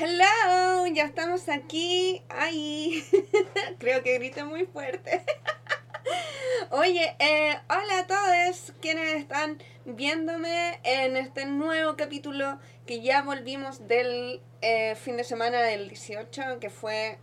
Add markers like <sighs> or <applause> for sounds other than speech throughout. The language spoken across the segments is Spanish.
Hello, ya estamos aquí. Ay, <laughs> creo que grité muy fuerte. <laughs> Oye, eh, hola a todos quienes están viéndome en este nuevo capítulo que ya volvimos del eh, fin de semana del 18, que fue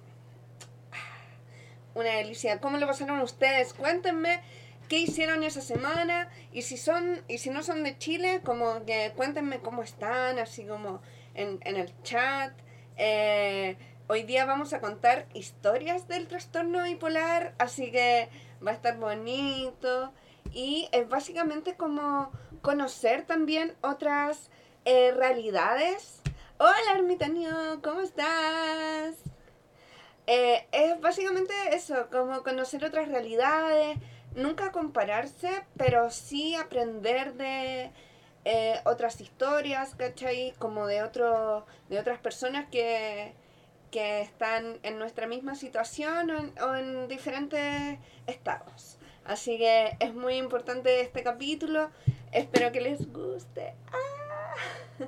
<sighs> una delicia. ¿Cómo lo pasaron ustedes? Cuéntenme qué hicieron esa semana y si son y si no son de Chile, como que cuéntenme cómo están, así como en, en el chat. Eh, hoy día vamos a contar historias del trastorno bipolar, así que va a estar bonito. Y es básicamente como conocer también otras eh, realidades. Hola ermitaño, ¿cómo estás? Eh, es básicamente eso, como conocer otras realidades, nunca compararse, pero sí aprender de, eh, otras historias, ¿cachai? Como de, otro, de otras personas que, que están en nuestra misma situación o en, diferentes estados. Así que es muy importante este capítulo. Espero que les guste. ¡Ah!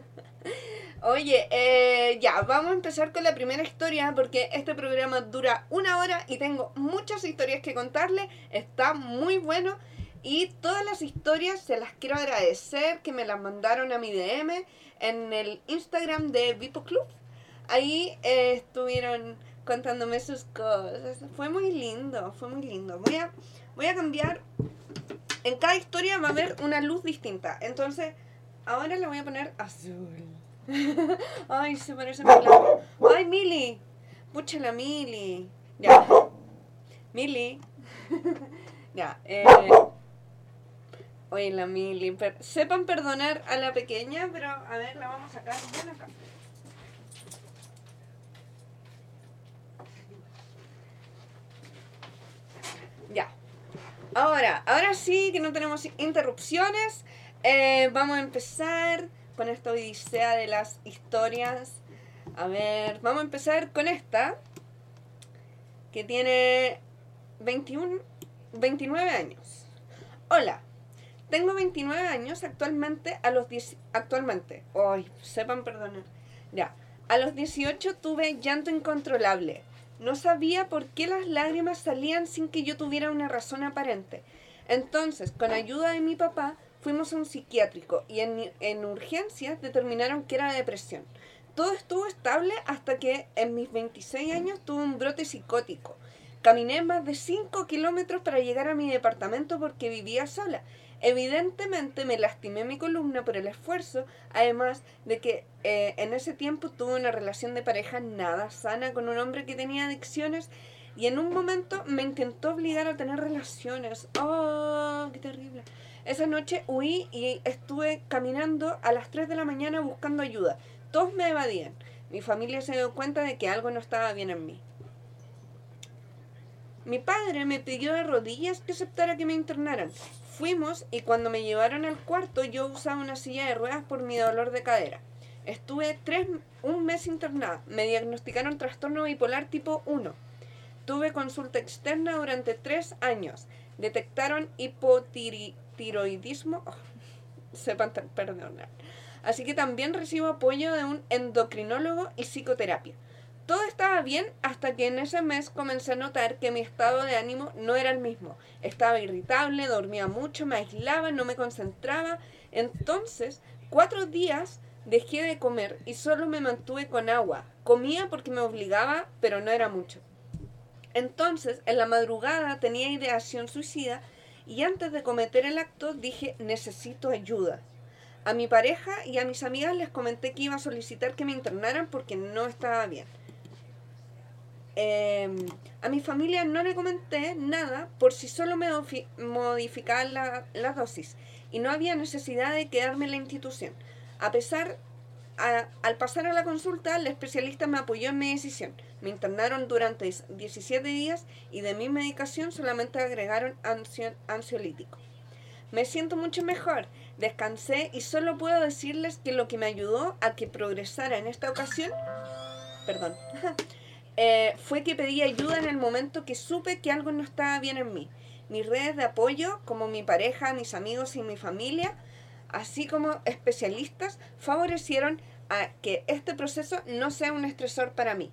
<laughs> Oye, eh, ya, vamos a empezar con la primera historia porque este programa dura una hora y tengo muchas historias que contarle. Está muy bueno. Y todas las historias se las quiero agradecer que me las mandaron a mi DM en el Instagram de Vipo Club. Ahí eh, estuvieron contándome sus cosas. Fue muy lindo, fue muy lindo. Voy a, voy a cambiar. En cada historia va a haber una luz distinta. Entonces, ahora le voy a poner azul. <laughs> Ay, se parece a mi Ay, Mili. Pucha la Mili. Ya. Mili. <laughs> ya. Eh. Oye, la Mili. sepan perdonar a la pequeña, pero a ver, la vamos a sacar bien acá. Ya. Ahora, ahora sí que no tenemos interrupciones. Eh, vamos a empezar con esta odisea de las historias. A ver, vamos a empezar con esta. Que tiene 21, 29 años. Hola, tengo 29 años actualmente, a los 10, actualmente, hoy, sepan perdonar, ya, a los 18 tuve llanto incontrolable. No sabía por qué las lágrimas salían sin que yo tuviera una razón aparente. Entonces, con ayuda de mi papá, fuimos a un psiquiátrico y en, en urgencias determinaron que era depresión. Todo estuvo estable hasta que en mis 26 años tuve un brote psicótico. Caminé más de 5 kilómetros para llegar a mi departamento porque vivía sola Evidentemente me lastimé mi columna por el esfuerzo, además de que eh, en ese tiempo tuve una relación de pareja nada sana con un hombre que tenía adicciones y en un momento me intentó obligar a tener relaciones. ¡Oh, qué terrible! Esa noche huí y estuve caminando a las 3 de la mañana buscando ayuda. Todos me evadían. Mi familia se dio cuenta de que algo no estaba bien en mí. Mi padre me pidió de rodillas que aceptara que me internaran. Fuimos y cuando me llevaron al cuarto yo usaba una silla de ruedas por mi dolor de cadera. Estuve tres, un mes internada. Me diagnosticaron trastorno bipolar tipo 1. Tuve consulta externa durante tres años. Detectaron hipotiroidismo. Oh, sepan perdonar. Así que también recibo apoyo de un endocrinólogo y psicoterapia. Todo estaba bien hasta que en ese mes comencé a notar que mi estado de ánimo no era el mismo. Estaba irritable, dormía mucho, me aislaba, no me concentraba. Entonces, cuatro días dejé de comer y solo me mantuve con agua. Comía porque me obligaba, pero no era mucho. Entonces, en la madrugada tenía ideación suicida y antes de cometer el acto dije necesito ayuda. A mi pareja y a mis amigas les comenté que iba a solicitar que me internaran porque no estaba bien. Em, a mi familia no le comenté nada por si solo me modificaban la, la, dosis y no había necesidad de quedarme en la institución. A pesar, al pasar a la consulta, el especialista me apoyó en mi decisión. Me internaron durante 17 días y de mi medicación solamente agregaron ansiolítico. Me siento mucho mejor, descansé y solo puedo decirles que lo que me ayudó a que progresara en esta ocasión, perdón, <laughs> Eh, fue que pedí ayuda en el momento que supe que algo no estaba bien en mí. Mis redes de apoyo, como mi pareja, mis amigos y mi familia, así como especialistas, favorecieron a que este proceso no sea un estresor para mí.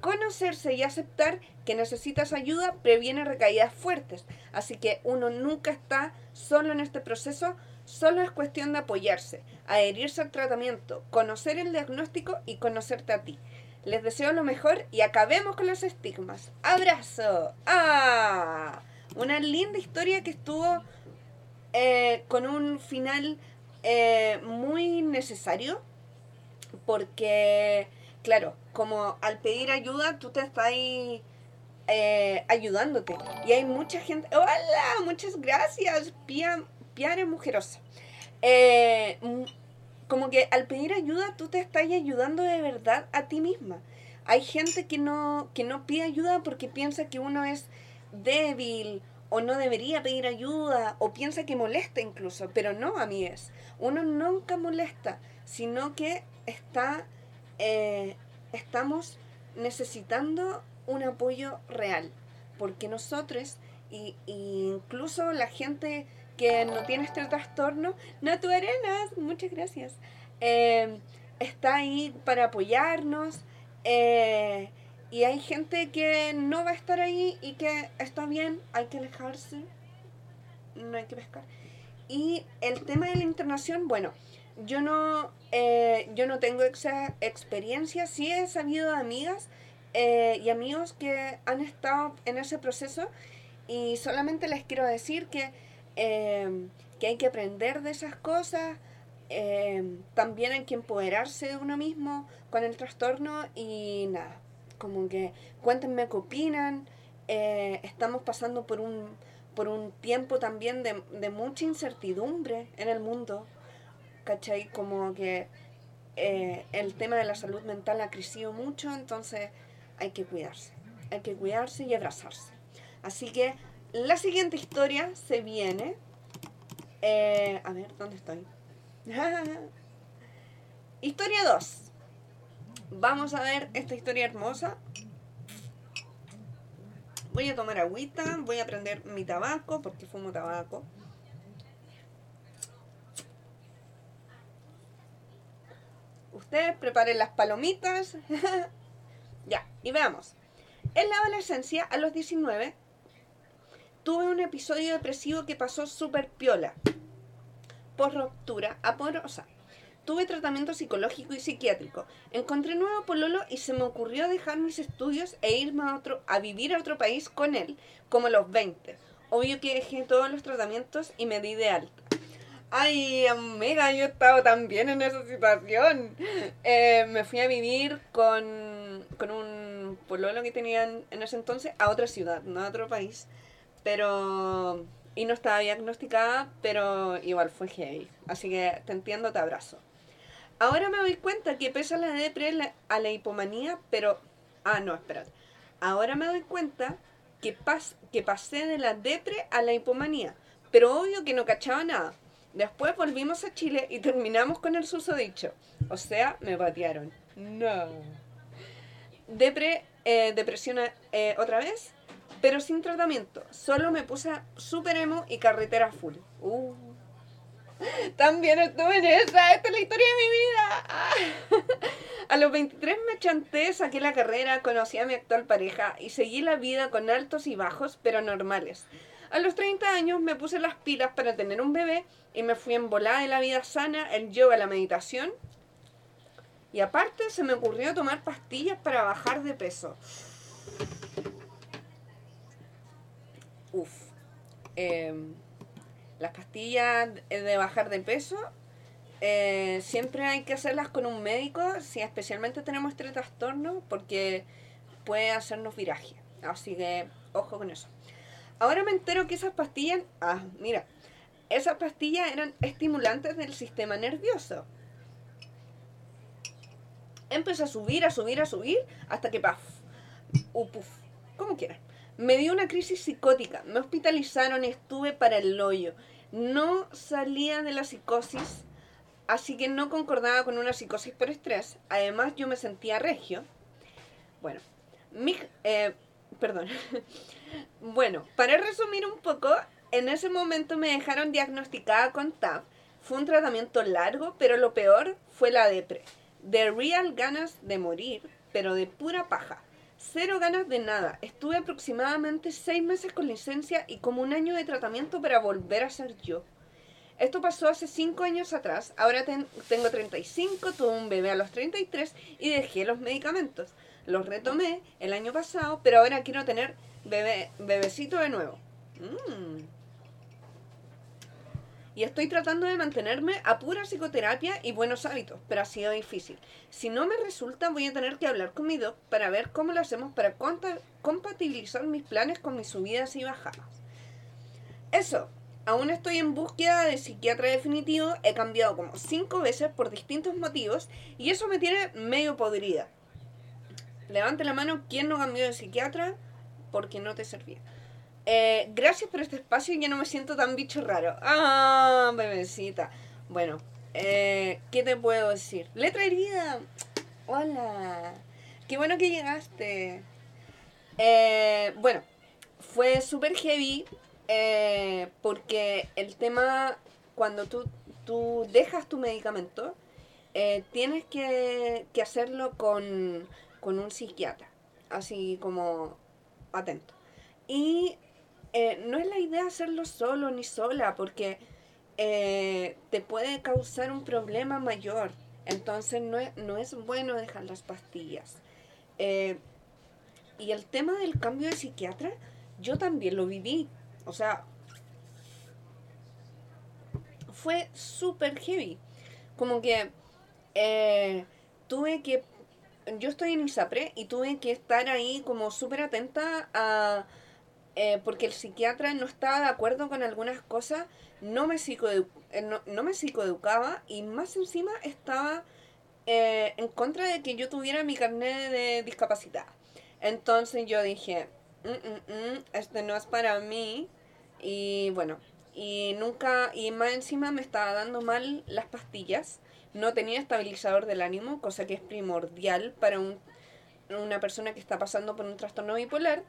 Conocerse y aceptar que necesitas ayuda previene recaídas fuertes, así que uno nunca está solo en este proceso, solo es cuestión de apoyarse, adherirse al tratamiento, conocer el diagnóstico y conocerte a ti. Les deseo lo mejor y acabemos con los estigmas. ¡Abrazo! ¡Ah! Una linda historia que estuvo eh, con un final eh, muy necesario porque, claro, como al pedir ayuda tú te estás ahí eh, ayudándote. Y hay mucha gente. ¡Hola! Muchas gracias, Pia, Piare Mujerosa. Como que al pedir ayuda tú te estás ayudando de verdad a ti misma. Hay gente que no, que no pide ayuda porque piensa que uno es débil o no debería pedir ayuda o piensa que molesta incluso, pero no, a mí es. Uno nunca molesta, sino que está, eh, estamos necesitando un apoyo real, porque nosotros, y, incluso la gente que no tiene este trastorno, Natu Arenas, muchas gracias, eh, está ahí para apoyarnos. Eh, y hay gente que no va a estar ahí y que está bien, hay que alejarse, no hay que pescar. Y el tema de la internación, bueno, yo no, eh, yo no tengo esa experiencia, sí he sabido de amigas y amigos que han estado en ese proceso y solamente les quiero decir que, eh, que hay que aprender de esas cosas, también hay que empoderarse de uno mismo con el trastorno y nada, como que cuéntenme qué opinan, estamos pasando por un, por un tiempo también de, de mucha incertidumbre en el mundo ¿cachai? Como que eh, el tema de la salud mental ha crecido mucho, entonces hay que cuidarse, hay que cuidarse y abrazarse. Así que la siguiente historia se viene. Eh, a ver, ¿dónde estoy? <laughs> historia 2. Vamos a ver esta historia hermosa. Voy a tomar agüita, voy a prender mi tabaco, porque fumo tabaco. Ustedes preparen las palomitas. <laughs> ya, y veamos. En la adolescencia, a los 19, tuve un episodio depresivo que pasó súper piola. Por ruptura aporosa. Tuve tratamiento psicológico y psiquiátrico. Encontré nuevo pololo y se me ocurrió dejar mis estudios e irme a, otro, a vivir a otro país con él, como los 20. Obvio que dejé todos los tratamientos y me di de alta. Ay, amiga, yo he estado también en esa situación. Eh, me fui a vivir con, con un pololo que tenían en ese entonces a otra ciudad, no a otro país. Pero. Y no estaba diagnosticada, pero igual fue gay. Así que te entiendo, te abrazo. Ahora me doy cuenta que pesa la depre a la hipomanía, pero. Ah, no, espérate. Ahora me doy cuenta que, pas, que pasé de la depre a la hipomanía. Pero obvio que no cachaba nada Después volvimos a Chile y terminamos con el susodicho. O sea, me patearon. No. Depre, eh, depresión eh, otra vez, pero sin tratamiento. Solo me puse super emo y carretera full. Uh. También estuve en esa. Esta es la historia de mi vida. <laughs> a los 23 me chanté, saqué la carrera, conocí a mi actual pareja y seguí la vida con altos y bajos, pero normales. A los 30 años me puse las pilas para tener un bebé y me fui en volada de la vida sana, el yoga, la meditación. Y aparte se me ocurrió tomar pastillas para bajar de peso. Uf. Em, las pastillas de bajar de peso eh, siempre hay que hacerlas con un médico, si especialmente tenemos este trastorno, porque puede hacernos viraje. Así que ojo con eso. Ahora me entero que esas pastillas, ah, mira, esas pastillas eran estimulantes del sistema nervioso. Empecé a subir, a subir, a subir, hasta que paf, upuf, como quieran. Me dio una crisis psicótica, me hospitalizaron estuve para el hoyo. No salía de la psicosis, así que no concordaba con una psicosis por estrés. Además, yo me sentía regio. Bueno, mi, eh, perdón. <laughs> Bueno, para resumir un poco, en ese momento me dejaron diagnosticada con TAP. Fue un tratamiento largo, pero lo peor fue la depre. De real ganas de morir, pero de pura paja. Cero ganas de nada. Estuve aproximadamente seis meses con licencia y como un año de tratamiento para volver a ser yo. Esto pasó hace cinco años atrás. Ahora tengo 35, tuve un bebé a los 33 y dejé los medicamentos. Los retomé el año pasado, pero ahora quiero tener bebé, bebecito de nuevo. Mm. Y estoy tratando de mantenerme a pura psicoterapia y buenos hábitos, pero ha sido difícil. Si no me resulta, voy a tener que hablar con mi doc para ver cómo lo hacemos para compatibilizar mis planes con mis subidas y bajadas. Eso, aún estoy en búsqueda de psiquiatra definitivo, he cambiado como cinco veces por distintos motivos y eso me tiene medio podrida. Levante la mano, ¿quién no cambió de psiquiatra? Porque no te servía. Eh, gracias por este espacio, ya no me siento tan bicho raro. Ah, bebecita. Bueno, eh, ¿qué te puedo decir? Letra herida. Hola. Qué bueno que llegaste. Eh, bueno, fue súper heavy porque el tema, cuando tú, tú dejas tu medicamento, tienes que, que hacerlo con, con un psiquiatra, así como atento. Y eh, no es la idea hacerlo solo ni sola, porque eh, te puede causar un problema mayor. Entonces no es, no es bueno dejar las pastillas. Eh, y el tema del cambio de psiquiatra, yo también lo viví. O sea, fue súper heavy. Como que tuve que... Yo estoy en ISAPRE y tuve que estar ahí como súper atenta a eh, porque el psiquiatra no estaba de acuerdo con algunas cosas, no me, psicoedu eh, no, me psicoeducaba y más encima estaba eh, en contra de que yo tuviera mi carnet de discapacidad. Entonces yo dije, mm, mm, mm, este no es para mí y bueno, y nunca, y más encima me estaba dando mal las pastillas, no tenía estabilizador del ánimo, cosa que es primordial para un, una persona que está pasando por un trastorno bipolar.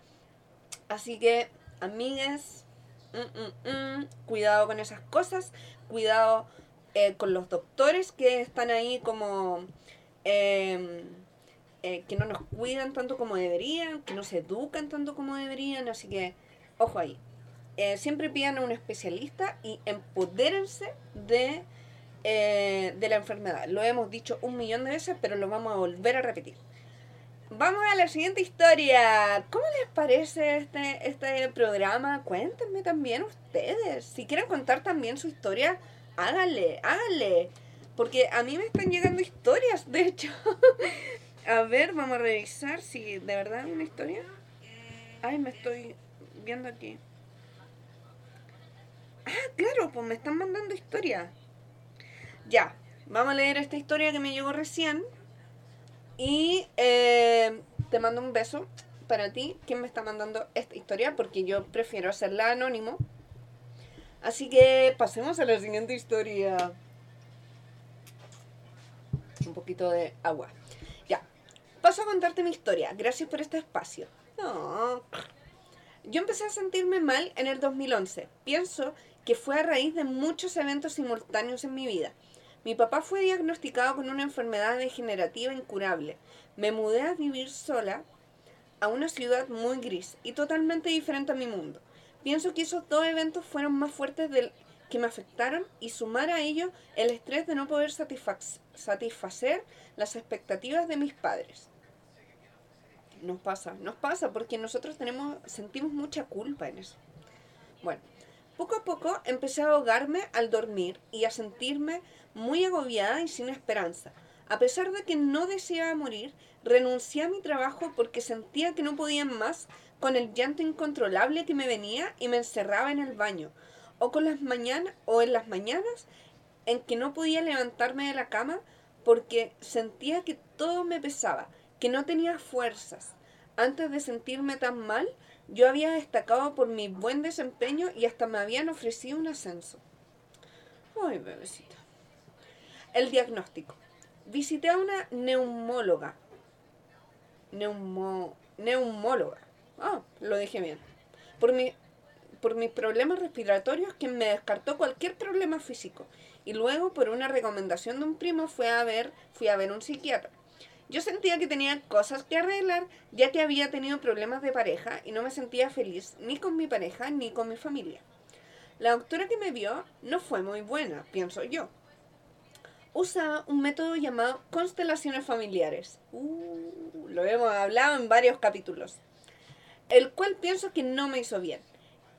Así que, amigas, mm, mm, mm, cuidado con esas cosas, cuidado eh, con los doctores que están ahí como... Em, eh, que no nos cuidan tanto como deberían, que no se educan tanto como deberían, así que ojo ahí. Eh, siempre pidan a un especialista y empodérense de, de la enfermedad. Lo hemos dicho un millón de veces, pero lo vamos a volver a repetir. Vamos a la siguiente historia. ¿Cómo les parece este, este programa? Cuéntenme también ustedes. Si quieren contar también su historia, háganle, háganle. Porque a mí me están llegando historias, de hecho. <laughs> a ver, vamos a revisar si de verdad hay una historia. Ay, me estoy viendo aquí. Ah, claro, pues me están mandando historia. Ya, vamos a leer esta historia que me llegó recién. Y eh, te mando un beso para ti, quien me está mandando esta historia, porque yo prefiero hacerla anónimo. Así que pasemos a la siguiente historia. Un poquito de agua. Ya. Paso a contarte mi historia. Gracias por este espacio. Yo empecé a sentirme mal en el 2011. Pienso que fue a raíz de muchos eventos simultáneos en mi vida. Mi papá fue diagnosticado con una enfermedad degenerativa incurable. Me mudé a vivir sola a una ciudad muy gris y totalmente diferente a mi mundo. Pienso que esos dos eventos fueron más fuertes del que me afectaron y sumar a ello el estrés de no poder satisfacer las expectativas de mis padres. Nos pasa, nos pasa porque nosotros tenemos, sentimos mucha culpa en eso. Bueno, poco a poco empecé a ahogarme al dormir y a sentirme muy agobiada y sin esperanza. A pesar de que no deseaba morir, renuncié a mi trabajo porque sentía que no podía más con el llanto incontrolable que me venía y me encerraba en el baño, o con las mañanas o en las mañanas en que no podía levantarme de la cama porque sentía que todo me pesaba, que no tenía fuerzas. Antes de sentirme tan mal, yo había destacado por mi buen desempeño y hasta me habían ofrecido un ascenso. Ay, bebecita. El diagnóstico. Visité a una neumóloga. Neumo, neumóloga. Ah, lo dije bien. Por mi, por mis problemas respiratorios quien me descartó cualquier problema físico. Y luego, por una recomendación de un primo, fui a ver, fui a ver un psiquiatra. Yo sentía que tenía cosas que arreglar, ya que había tenido problemas de pareja y no me sentía feliz ni con mi pareja ni con mi familia. La doctora que me vio no fue muy buena, pienso yo. Usaba un método llamado constelaciones familiares. Uh, lo hemos hablado en varios capítulos. El cual pienso que no me hizo bien.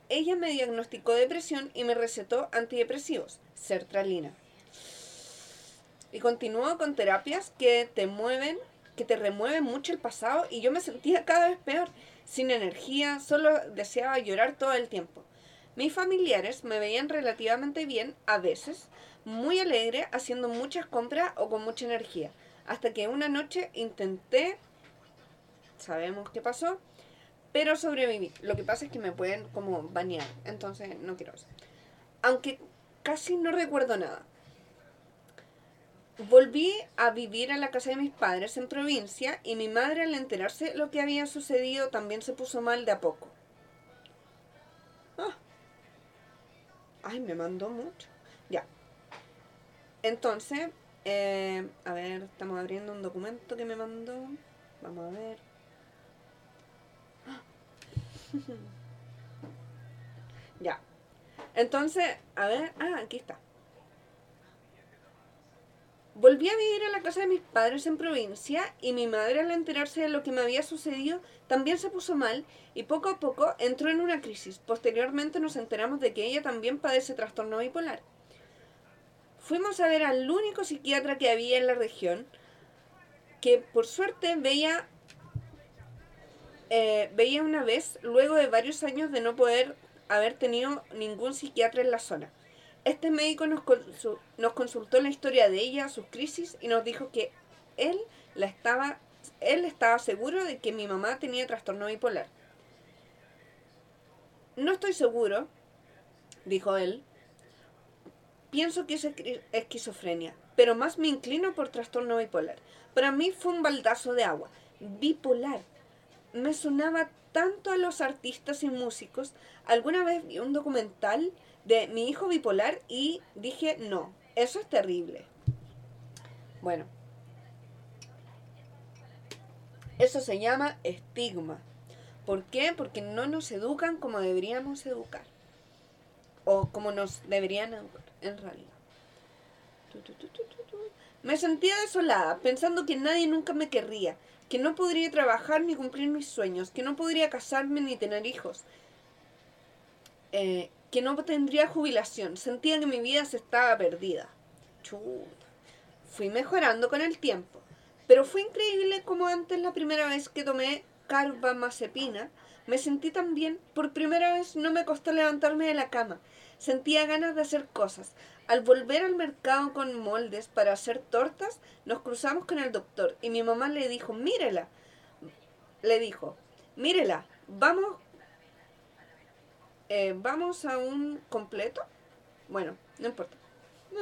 Ella me diagnosticó depresión y me recetó antidepresivos, sertralina. Y continuó con terapias que te mueven, que te remueven mucho el pasado y yo me sentía cada vez peor, sin energía, solo deseaba llorar todo el tiempo. Mis familiares me veían relativamente bien a veces, muy alegre, haciendo muchas compras o con mucha energía, hasta que una noche intenté, sabemos qué pasó, pero sobreviví. Lo que pasa es que me pueden como banear, entonces no quiero eso. Aunque casi no recuerdo nada. Volví a vivir a la casa de mis padres en provincia y mi madre al enterarse lo que había sucedido también se puso mal de a poco. Ah. Ay, me mandó mucho. Ya. Entonces, eh, a ver, estamos abriendo un documento que me mandó. Vamos a ver. <laughs> ya. Entonces, a ver, ah, aquí está. Volví a vivir a la casa de mis padres en provincia y mi madre al enterarse de lo que me había sucedido también se puso mal y poco a poco entró en una crisis. Posteriormente nos enteramos de que ella también padece trastorno bipolar. Fuimos a ver al único psiquiatra que había en la región que por suerte veía eh, veía una vez luego de varios años de no poder haber tenido ningún psiquiatra en la zona. Este médico nos, nos consultó la historia de ella, sus crisis, y nos dijo que él, la estaba, él estaba seguro de que mi mamá tenía trastorno bipolar. No estoy seguro, dijo él. Pienso que es esquizofrenia, pero más me inclino por trastorno bipolar. Para mí fue un baldazo de agua. Bipolar. Me sonaba tanto a los artistas y músicos. Alguna vez vi un documental de mi hijo bipolar y dije, no, eso es terrible. Bueno, eso se llama estigma. ¿Por qué? Porque no nos educan como deberíamos educar. O como nos deberían educar, en realidad. Me sentía desolada, pensando que nadie nunca me querría, que no podría trabajar ni cumplir mis sueños, que no podría casarme ni tener hijos. Eh, que no tendría jubilación. Sentía que mi vida se estaba perdida. Chuta. Fui mejorando con el tiempo. Pero fue increíble como antes la primera vez que tomé carbamazepina, me sentí tan bien. Por primera vez no me costó levantarme de la cama. Sentía ganas de hacer cosas. Al volver al mercado con moldes para hacer tortas, nos cruzamos con el doctor y mi mamá le dijo, mírela. Le dijo, mírela, vamos eh, vamos a un completo. Bueno, no importa. <laughs>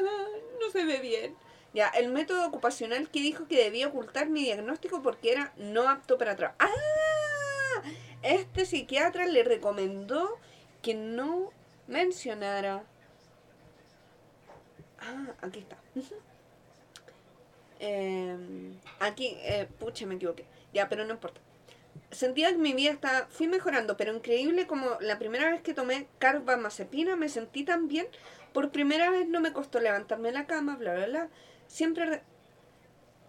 No, se ve bien. Ya, el método ocupacional que dijo que debía ocultar mi diagnóstico porque era no apto para trabajar. ¡Ah! Este psiquiatra le recomendó que no mencionara. Ah, aquí está. <laughs> Em, aquí, eh, pucha, me equivoqué. Ya, pero no importa sentía que mi vida está, fui mejorando, pero increíble como la primera vez que tomé carbamazepina me sentí tan bien, por primera vez no me costó levantarme la cama, bla, bla, bla. Siempre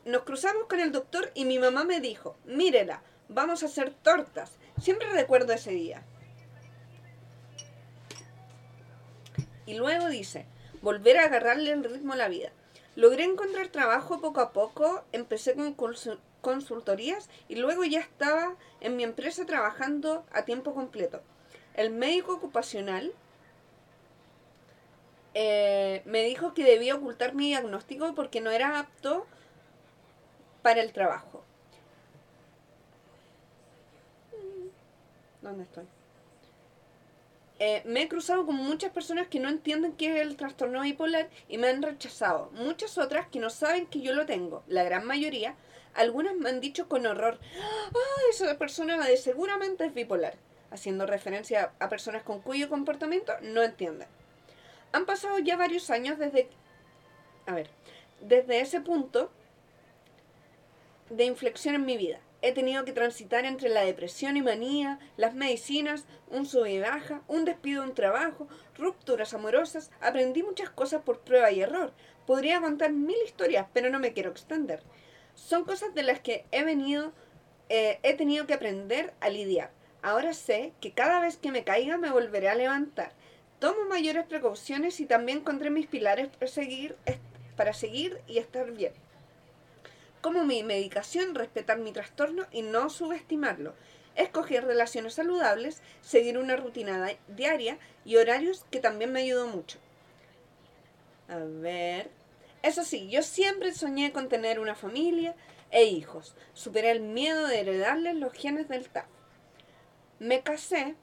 nos cruzamos con el doctor y mi mamá me dijo, mírela, vamos a hacer tortas. Siempre recuerdo ese día. Y luego dice, volver a agarrarle el ritmo a la vida. Logré encontrar trabajo poco a poco, empecé con consultorías y luego ya estaba en mi empresa trabajando a tiempo completo. El médico ocupacional eh, me dijo que debía ocultar mi diagnóstico porque no era apto para el trabajo. ¿Dónde estoy? Eh, me he cruzado con muchas personas que no entienden qué es el trastorno bipolar y me han rechazado. Muchas otras que no saben que yo lo tengo. La gran mayoría algunas me han dicho con horror, ah, esa persona de seguramente es bipolar. haciendo referencia a personas con cuyo comportamiento no entienden. Han pasado ya varios años desde... A ver, desde ese punto de inflexión en mi vida. He tenido que transitar entre la depresión y manía, las medicinas, un sube y baja, un despido de un trabajo, rupturas amorosas. Aprendí muchas cosas por prueba y error. Podría contar mil historias, pero no me quiero extender. Son cosas de las que he venido, eh, he tenido que aprender a lidiar. Ahora sé que cada vez que me caiga me volveré a levantar. Tomo mayores precauciones y también encontré mis pilares para seguir, para seguir y estar bien como mi medicación, respetar mi trastorno y no subestimarlo. Escoger relaciones saludables, seguir una rutina diaria y horarios que también me ayudó mucho. A ver. Eso sí, yo siempre soñé con tener una familia e hijos. Superé el miedo de heredarles los genes del TAF. Me casé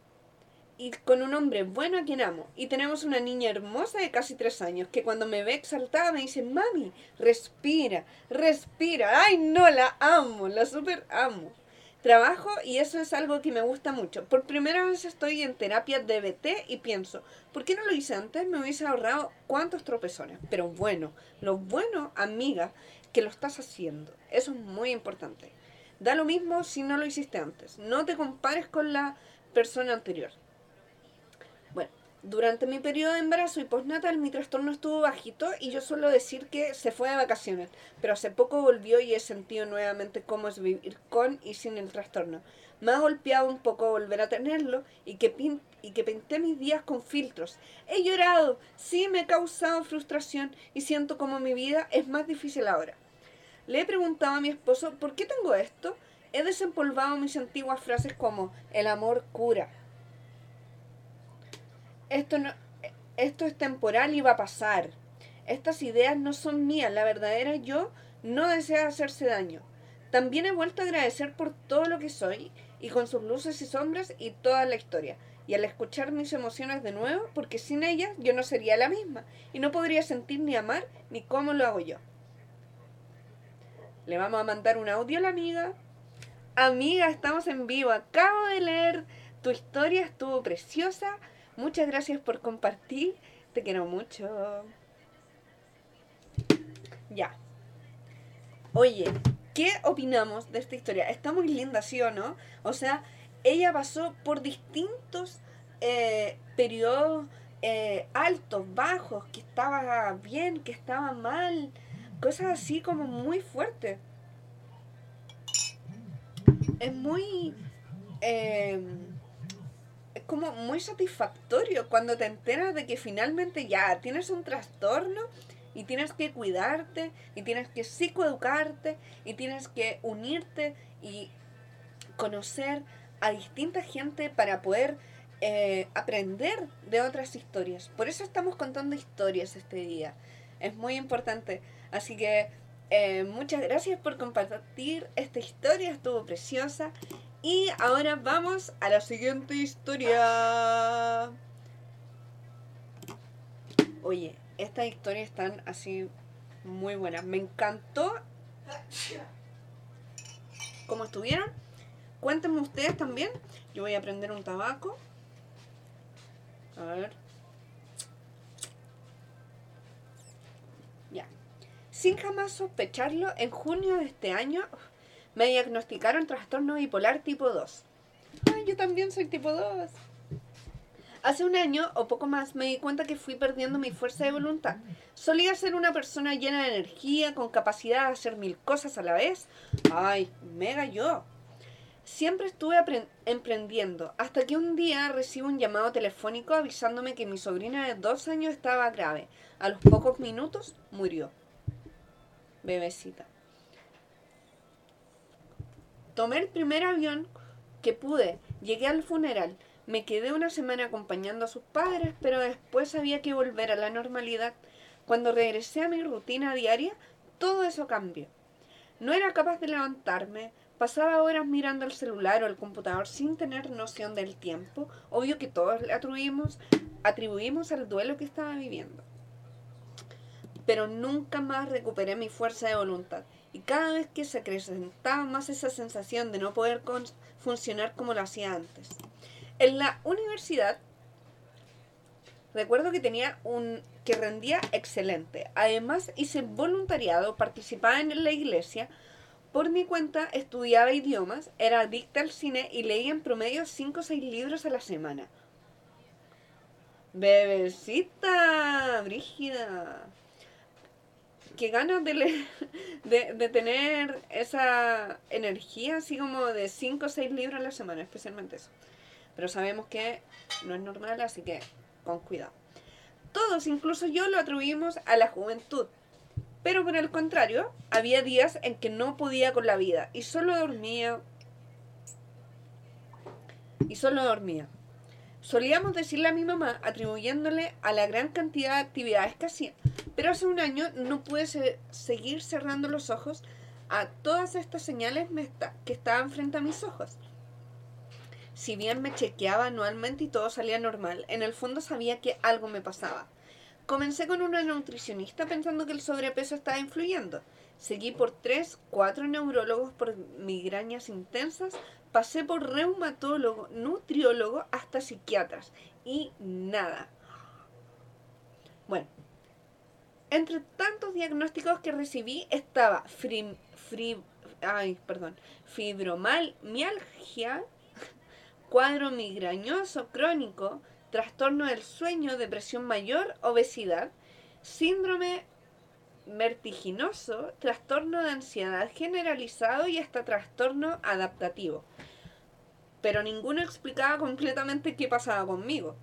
y con un hombre bueno a quien amo. Y tenemos una niña hermosa de casi tres años que cuando me ve exaltada me dice, mami, respira, respira. Ay, no, la amo, la super amo. Trabajo y eso es algo que me gusta mucho. Por primera vez estoy en terapia DBT y pienso, ¿por qué no lo hice antes? Me hubiese ahorrado cuántos tropezones. Pero bueno, lo bueno, amiga, que lo estás haciendo. Eso es muy importante. Da lo mismo si no lo hiciste antes. No te compares con la persona anterior. Durante mi periodo de embarazo y postnatal mi trastorno estuvo bajito y yo suelo decir que se fue de vacaciones, pero hace poco volvió y he sentido nuevamente cómo es vivir con y sin el trastorno. Me ha golpeado un poco volver a tenerlo y que, pinté mis días con filtros. He llorado, sí me ha causado frustración y siento como mi vida es más difícil ahora. Le he preguntado a mi esposo por qué tengo esto. He desempolvado mis antiguas frases como el amor cura, esto, no, esto es temporal y va a pasar. Estas ideas no son mías, la verdadera yo no desea hacerse daño. También he vuelto a agradecer por todo lo que soy y con sus luces y sombras y toda la historia. Y al escuchar mis emociones de nuevo, porque sin ellas yo no sería la misma y no podría sentir ni amar ni cómo lo hago yo. Le vamos a mandar un audio a la amiga. Amiga, estamos en vivo. Acabo de leer tu historia, estuvo preciosa. Muchas gracias por compartir. Te quiero mucho. Ya. Oye, ¿qué opinamos de esta historia? Está muy linda, ¿sí o no? O sea, ella pasó por distintos eh, periodos eh, altos, bajos, que estaba bien, que estaba mal. Cosas así como muy fuertes. Es muy... Eh, como muy satisfactorio cuando te enteras de que finalmente ya tienes un trastorno y tienes que cuidarte y tienes que psicoeducarte y tienes que unirte y conocer a distinta gente para poder eh, aprender de otras historias. Por eso estamos contando historias este día. Es muy importante. Así que eh, muchas gracias por compartir esta historia. Estuvo preciosa. Y ahora vamos a la siguiente historia. Oye, estas historias están así muy buenas. Me encantó cómo estuvieron. Cuéntenme ustedes también. Yo voy a prender un tabaco. A ver. Ya. Sin jamás sospecharlo, en junio de este año me diagnosticaron trastorno bipolar tipo 2. Ay, yo también soy tipo 2. Hace un año o poco más me di cuenta que fui perdiendo mi fuerza de voluntad. Solía ser una persona llena de energía, con capacidad de hacer mil cosas a la vez. Ay, mega yo. Siempre estuve emprendiendo, hasta que un día recibo un llamado telefónico avisándome que mi sobrina de dos años estaba grave. A los pocos minutos murió. Bebecita. Tomé el primer avión que pude, llegué al funeral, me quedé una semana acompañando a sus padres, pero después había que volver a la normalidad. Cuando regresé a mi rutina diaria, todo eso cambió. No era capaz de levantarme, pasaba horas mirando el celular o el computador sin tener noción del tiempo, obvio que todos le atribuimos, atribuimos al duelo que estaba viviendo. Pero nunca más recuperé mi fuerza de voluntad. Y cada vez que se acrecentaba más esa sensación de no poder funcionar como lo hacía antes. En la universidad, recuerdo que tenía un que rendía excelente. Además, hice voluntariado, participaba en la iglesia. Por mi cuenta, estudiaba idiomas, era adicta al cine y leía en promedio 5 o 6 libros a la semana. Bebecita, Brígida. Qué ganas <laughs> de, de tener esa energía, así como de 5 o 6 libros a la semana, especialmente eso. Pero sabemos que no es normal, así que con cuidado. Todos, incluso yo, lo atribuimos a la juventud. Pero por el contrario, había días en que no podía con la vida y solo dormía. Y solo dormía. Solíamos decirle a mi mamá, atribuyéndole a la gran cantidad de actividades que hacía. Pero hace un año no pude se- seguir cerrando los ojos a todas estas señales que estaban frente a mis ojos. Si bien me chequeaba anualmente y todo salía normal, en el fondo sabía que algo me pasaba. Comencé con una nutricionista pensando que el sobrepeso estaba influyendo. Seguí por tres, cuatro neurólogos por migrañas intensas, pasé por reumatólogo, nutriólogo, hasta psiquiatras. Y nada. Bueno, entre tantos diagnósticos que recibí estaba frim- fibromialgia, <laughs> cuadro migrañoso crónico, trastorno del sueño, depresión mayor, obesidad, síndrome vertiginoso, trastorno de ansiedad generalizado y hasta trastorno adaptativo. Pero ninguno explicaba completamente qué pasaba conmigo.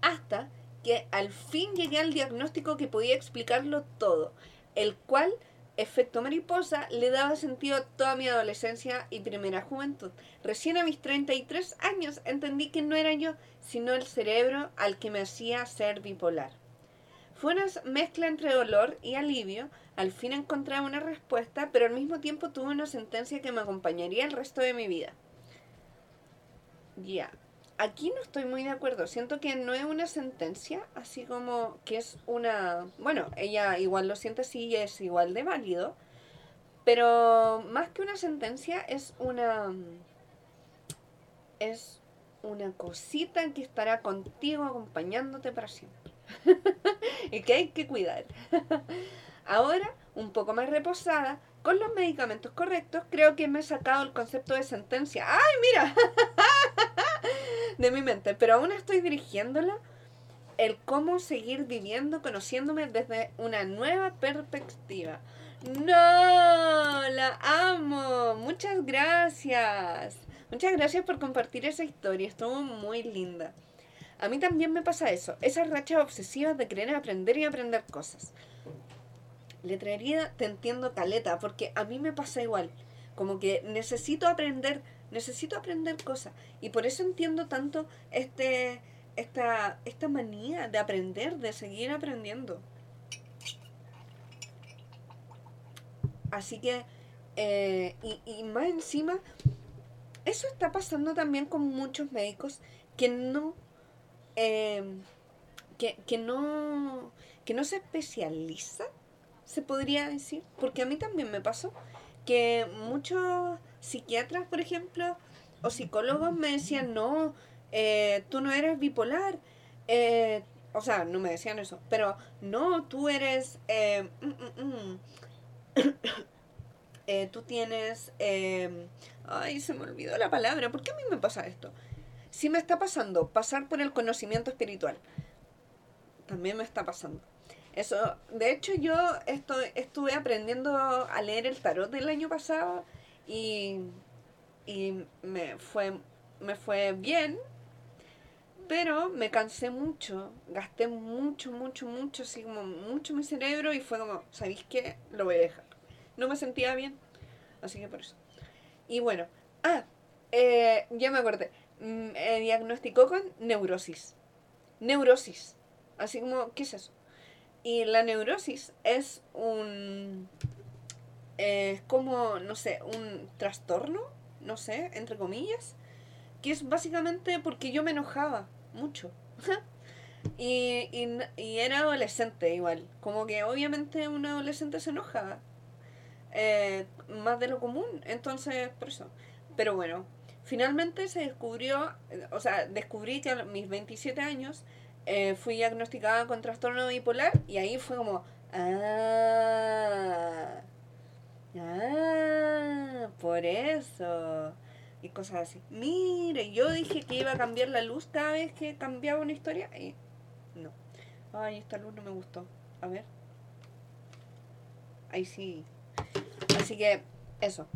Hasta que al fin llegué al diagnóstico que podía explicarlo todo, el cual, efecto mariposa, le daba sentido a toda mi adolescencia y primera juventud. Recién a mis 33 años entendí que no era yo, sino el cerebro al que me hacía ser bipolar. Fue una mezcla entre dolor y alivio, al fin encontré una respuesta, pero al mismo tiempo tuve una sentencia que me acompañaría el resto de mi vida. Ya, aquí no estoy muy de acuerdo, siento que no es una sentencia, así como que es una... Bueno, ella igual lo siente así es igual de válido, pero más que una sentencia es una... Es una cosita que estará contigo acompañándote para siempre. <laughs> y que hay que cuidar. <laughs> Ahora, un poco más reposada, con los medicamentos correctos, creo que me he sacado el concepto de sentencia. ¡Ay, mira! <laughs> de mi mente, pero aún estoy dirigiéndola el cómo seguir viviendo, conociéndome desde una nueva perspectiva. No, la amo. Muchas gracias. Muchas gracias por compartir esa historia. Estuvo muy linda. A mí también me pasa eso. Esas rachas obsesivas de querer aprender y aprender cosas. Letrería te entiendo caleta, porque a mí me pasa igual. Como que necesito aprender, necesito aprender cosas. Y por eso entiendo tanto este, esta, esta manía de aprender, de seguir aprendiendo. Así que, eh, y, y más encima, eso está pasando también con muchos médicos que no, eh, que, que no, que no se especializan, se podría decir, porque a mí también me pasó que muchos psiquiatras, por ejemplo, o psicólogos me decían, no, eh, tú no eres bipolar, eh, o sea, no me decían eso, pero no, tú eres, eh, mm, mm, mm. <coughs> Tú tienes, ay, se me olvidó la palabra, ¿por qué a mí me pasa esto? Si me está pasando pasar por el conocimiento espiritual, también me está pasando. Eso, de hecho yo estoy, estuve aprendiendo a leer el tarot el año pasado y, y me, fue, me fue bien, pero me cansé mucho, gasté mucho, mucho, mucho, así como mucho mi cerebro y fue como, ¿sabéis qué? Lo voy a dejar. No me sentía bien, así que por eso. Y bueno, ah, eh, ya me acordé, me diagnosticó con neurosis. Neurosis. Así como, ¿qué es eso? Y la neurosis es un. Es como, no sé, un trastorno, no sé, entre comillas, que es básicamente porque yo me enojaba mucho. <laughs> y, y, y era adolescente igual. Como que obviamente un adolescente se enoja eh, más de lo común, entonces por eso. Pero bueno, finalmente se descubrió, eh, o sea, descubrí que a mis 27 años eh, fui diagnosticada con trastorno bipolar y ahí fue como, ah, ah, por eso. Y cosas así. Mire, yo dije que iba a cambiar la luz cada vez que cambiaba una historia y no. Ay, esta luz no me gustó. A ver. Ahí sí. Así que, eso.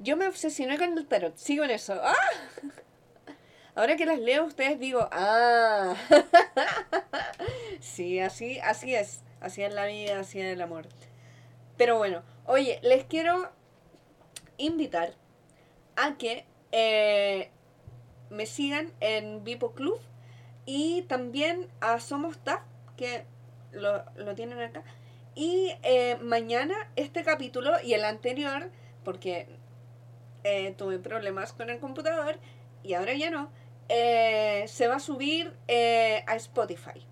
Yo me obsesioné con el tarot. Sigo en eso. ¡Ah! <laughs> Ahora que las leo, ustedes digo, ah. <laughs> sí, así, así es. Así es la vida, así es el amor. Pero bueno, oye, les quiero invitar a que eh, me sigan en Vipo Club y también a Somos TAF, que lo, lo tienen acá. Y eh, mañana este capítulo y el anterior, porque eh, tuve problemas con el computador y ahora ya no, se va a subir a Spotify.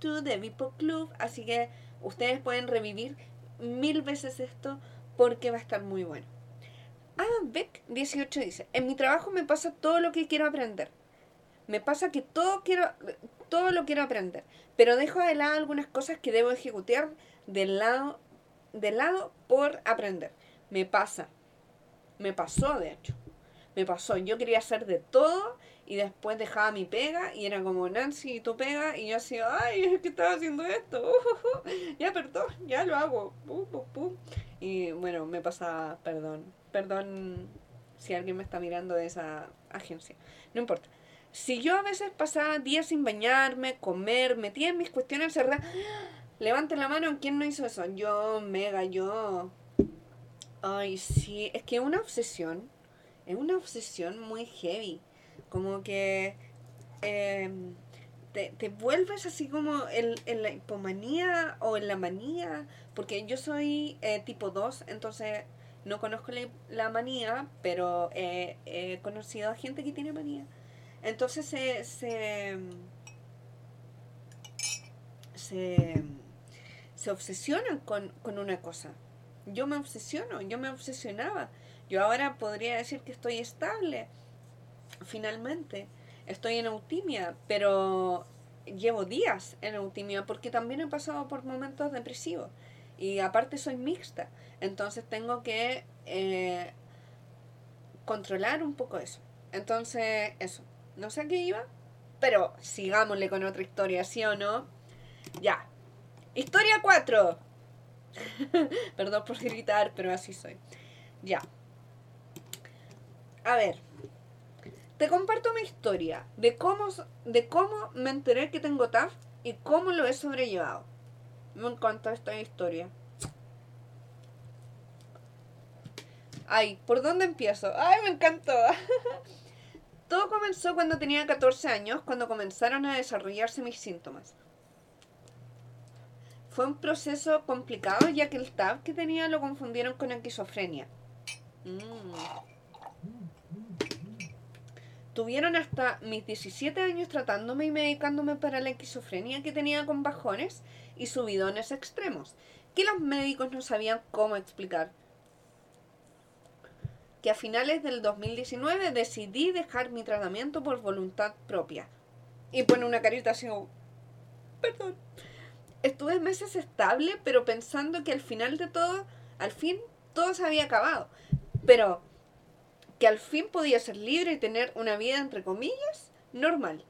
Tu, de Vipo Club. Así que ustedes pueden revivir mil veces esto porque va a estar muy bueno. Ah, Beck 18 dice, en mi trabajo me pasa todo lo que quiero aprender. Me pasa que todo quiero, todo lo quiero aprender, pero dejo de lado algunas cosas que debo ejecutar del lado, del lado por aprender. Me pasa. Me pasó, de hecho. Me pasó. Yo quería hacer de todo y después dejaba mi pega y era como Nancy y tu pega y yo así, ay, es que estaba haciendo esto. <laughs> ya, perdón, ya lo hago. y bueno, me pasa, perdón. Perdón si alguien me está mirando de esa agencia. No importa. Si yo a veces pasaba días sin bañarme, comer, metía en mis cuestiones cerradas Levanten la mano, ¿quién no hizo eso? Yo, Mega, yo. Ay, sí, es que una obsesión. Es una obsesión muy heavy. Como que em, te, te, vuelves así como en, en, la hipomanía o en la manía. Porque yo soy eh, tipo 2, entonces no conozco la, la manía, pero he conocido a gente que tiene manía. Entonces se, se, se se obsesionan con, una cosa. Yo me obsesiono, yo me obsesionaba. Yo ahora podría decir que estoy estable. Finalmente, estoy en eutimia, pero llevo días en eutimia porque también he pasado por momentos depresivos. Y aparte soy mixta. Entonces tengo que eh, controlar un poco eso. Entonces, eso. No sé a qué iba, pero sigámosle con otra historia, ¿sí o no? Ya, Historia 4. <laughs> Perdón por gritar, pero así soy. Ya. A ver. Te comparto mi historia de cómo, de cómo me enteré que tengo TAF y cómo lo he sobrellevado. Me encanta esta historia. Ay, ¿por dónde empiezo? Ay, me encantó. <laughs> Todo comenzó cuando tenía 14 años, cuando comenzaron a desarrollarse mis síntomas. Fue un proceso complicado ya que el TAP que tenía lo confundieron con esquizofrenia. Mm. Tuvieron hasta mis 17 años tratándome y medicándome para la esquizofrenia que tenía con bajones y subidones extremos, que los médicos no sabían cómo explicar. Que a finales del 2019 decidí dejar mi tratamiento por voluntad propia. Y pone una carita así, perdón estuve meses estable, pero pensando que al final de todo, al fin todo se había acabado. Pero que al fin podía ser libre y tener una vida, entre comillas, normal.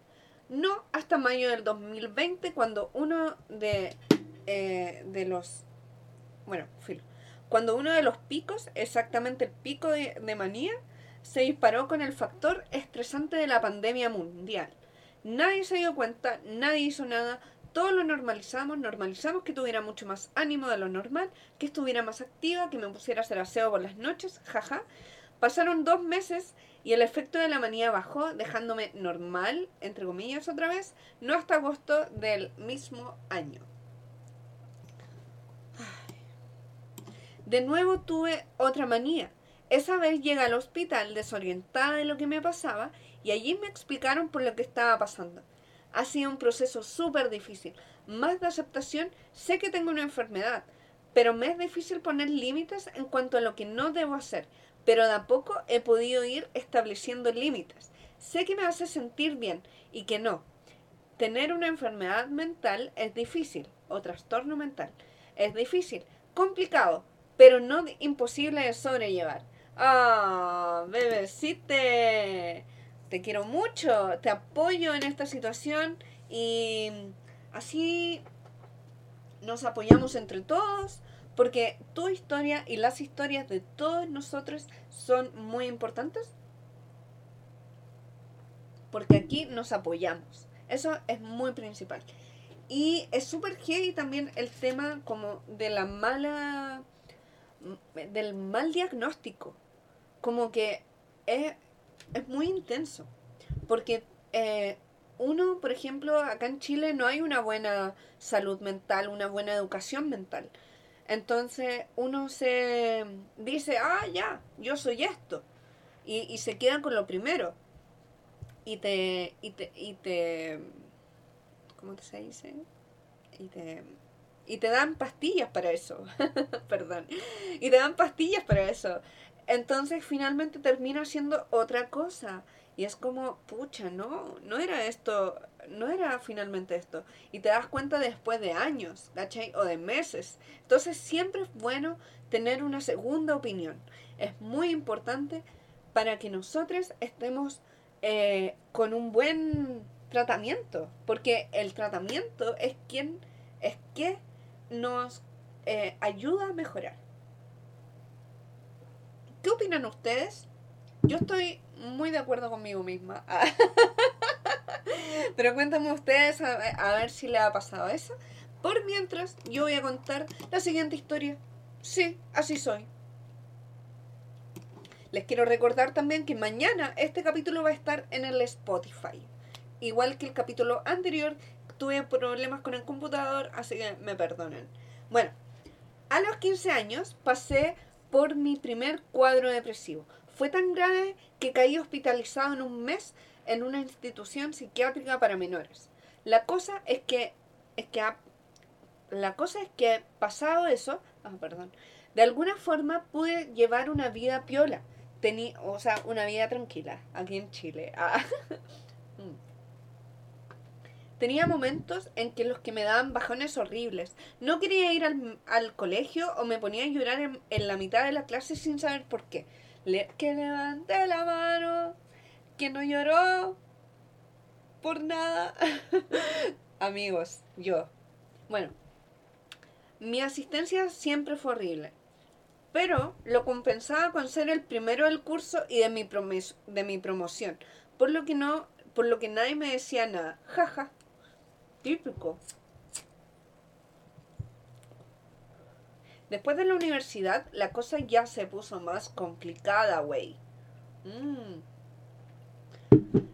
No hasta mayo del 2020, cuando uno de, eh, de los... Bueno, filo. Cuando uno de los picos, exactamente el pico de, de manía, se disparó con el factor estresante de la pandemia mundial. Nadie se dio cuenta, nadie hizo nada, todo lo normalizamos, normalizamos que tuviera mucho más ánimo de lo normal, que estuviera más activa, que me pusiera a hacer aseo por las noches, jaja. Pasaron dos meses y el efecto de la manía bajó, dejándome normal, entre comillas otra vez, no hasta agosto del mismo año. De nuevo tuve otra manía. Esa vez llegué al hospital desorientada de lo que me pasaba y allí me explicaron por lo que estaba pasando. Ha sido un proceso súper difícil. Más de aceptación, sé que tengo una enfermedad, pero me es difícil poner límites en cuanto a lo que no debo hacer, pero de a poco he podido ir estableciendo límites. Sé que me hace sentir bien y que no. Tener una enfermedad mental es difícil, o trastorno mental. Es difícil, complicado, pero no imposible de sobrellevar. Ah, bebecite, te quiero mucho, te apoyo en esta situación y así nos apoyamos entre todos, porque tu historia y las historias de todos nosotros son muy importantes. Porque aquí nos apoyamos. Eso es muy principal. Y es súper heavy también el tema como de la mala, del mal diagnóstico. Como que es, es muy intenso. Porque eh, uno, por ejemplo, acá en Chile no hay una buena salud mental, una buena educación mental. Entonces uno se dice, ah, ya, yo soy esto. Y, y se queda con lo primero. Y te, y te, y te, ¿cómo se dice? Y te, y te dan pastillas para eso. <laughs> Perdón. Y te dan pastillas para eso. Entonces finalmente termina siendo otra cosa. Y es como, pucha, no, no era esto, no era finalmente esto. Y te das cuenta después de años, ¿cachai? O de meses. Entonces siempre es bueno tener una segunda opinión. Es muy importante para que nosotros estemos eh, con un buen tratamiento, porque el tratamiento es quien es que nos eh, ayuda a mejorar. ¿Qué opinan ustedes? Yo estoy muy de acuerdo conmigo misma. <laughs> Pero cuéntenme ustedes a, a, ver si le ha pasado eso. Por mientras, yo voy a contar la siguiente historia. Sí, así soy. Les quiero recordar también que mañana este capítulo va a estar en el Spotify. Igual que el capítulo anterior, tuve problemas con el computador, así que me perdonen. Bueno, a los 15 años pasé por mi primer cuadro depresivo. Fue tan grave que caí hospitalizado en un mes en una institución psiquiátrica para menores. La cosa es que, es que la cosa es que pasado eso, ah, perdón, de alguna forma pude llevar una vida piola tenía, o sea, una vida tranquila aquí en Chile. Ah. <laughs> Mm. Tenía momentos en que los que me daban bajones horribles. No quería ir al, colegio o me ponía a llorar en, la mitad de la clase sin saber por qué. Le, que levante la mano, que no lloró por nada. <laughs> Amigos, yo. Bueno, mi asistencia siempre fue horrible pero lo compensaba con ser el primero del curso y de mi, de mi promoción, por lo que no, por lo que nadie me decía nada. Jaja, típico. Después de la universidad, la cosa ya se puso más complicada, güey. Mm.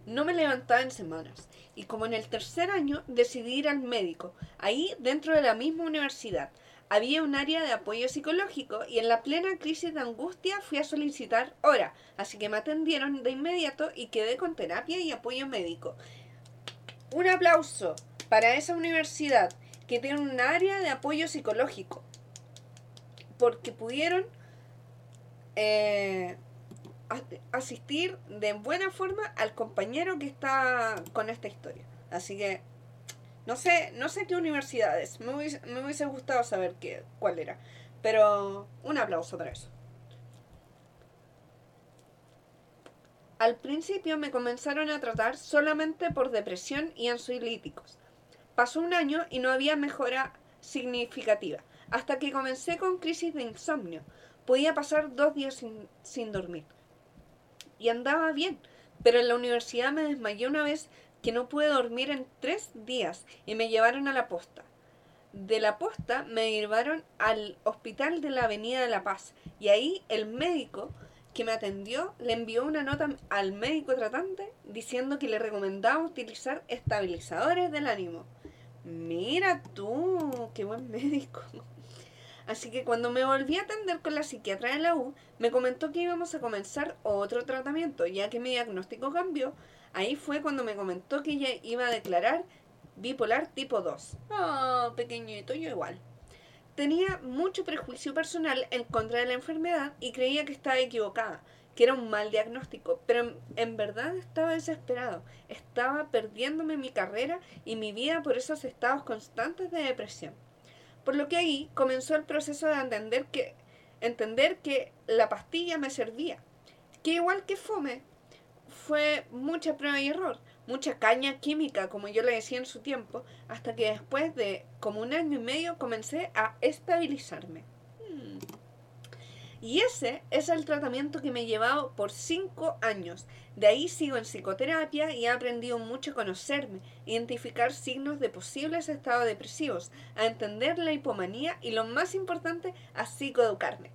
No me levantaba en semanas. Y como en el tercer año, decidí ir al médico, ahí dentro de la misma universidad había un área de apoyo psicológico y en la plena crisis de angustia fui a solicitar hora, así que me atendieron de inmediato y quedé con terapia y apoyo médico. Un aplauso para esa universidad que tiene un área de apoyo psicológico, porque pudieron eh, asistir de buena forma al compañero que está con esta historia. Así que no sé, no sé qué universidades. Me hubiese, me hubiese gustado saber qué, cuál era. Pero un aplauso para eso. Al principio me comenzaron a tratar solamente por depresión y ansiolíticos. Pasó un año y no había mejora significativa, hasta que comencé con crisis de insomnio. Podía pasar dos días sin, dormir. Y andaba bien, pero en la universidad me desmayé una vez que no pude dormir en tres días y me llevaron a la posta. De la posta me llevaron al hospital de la Avenida de la Paz y ahí el médico que me atendió le envió una nota al médico tratante diciendo que le recomendaba utilizar estabilizadores del ánimo. Mira tú, qué buen médico. Así que cuando me volví a atender con la psiquiatra de la U, me comentó que íbamos a comenzar otro tratamiento, ya que mi diagnóstico cambió Ahí fue cuando me comentó que ella iba a declarar bipolar tipo 2. Oh, pequeñito, yo igual. tenía mucho prejuicio personal en contra de la enfermedad y creía que estaba equivocada, que era un mal diagnóstico, pero en, en verdad estaba desesperado, estaba perdiéndome mi carrera y mi vida por esos estados constantes de depresión. Por lo que ahí comenzó el proceso de entender que, entender que la pastilla me servía, que igual que fome, fue mucha prueba y error, mucha caña química, como yo le decía en su tiempo, hasta que después de como un año y medio comencé a estabilizarme. Y ese es el tratamiento que me he llevado por cinco años. De ahí sigo en psicoterapia y he aprendido mucho a conocerme, identificar signos de posibles estados depresivos, a entender la hipomanía y lo más importante, a psicoeducarme.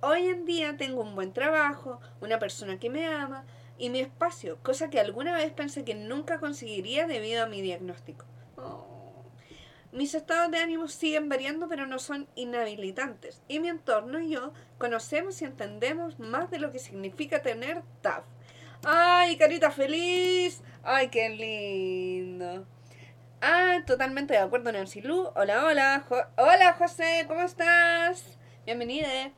Hoy en día tengo un buen trabajo, una persona que me ama, y mi espacio, cosa que alguna vez pensé que nunca conseguiría debido a mi diagnóstico. Mis estados de ánimo siguen variando, pero no son inhabilitantes. Y mi entorno y yo conocemos y entendemos más de lo que significa tener TAF. ¡Ay, carita feliz! ¡Ay, qué lindo! Ah, totalmente de acuerdo, Nancy Lu. Hola, hola. hola, José, ¿cómo estás? Bienvenida.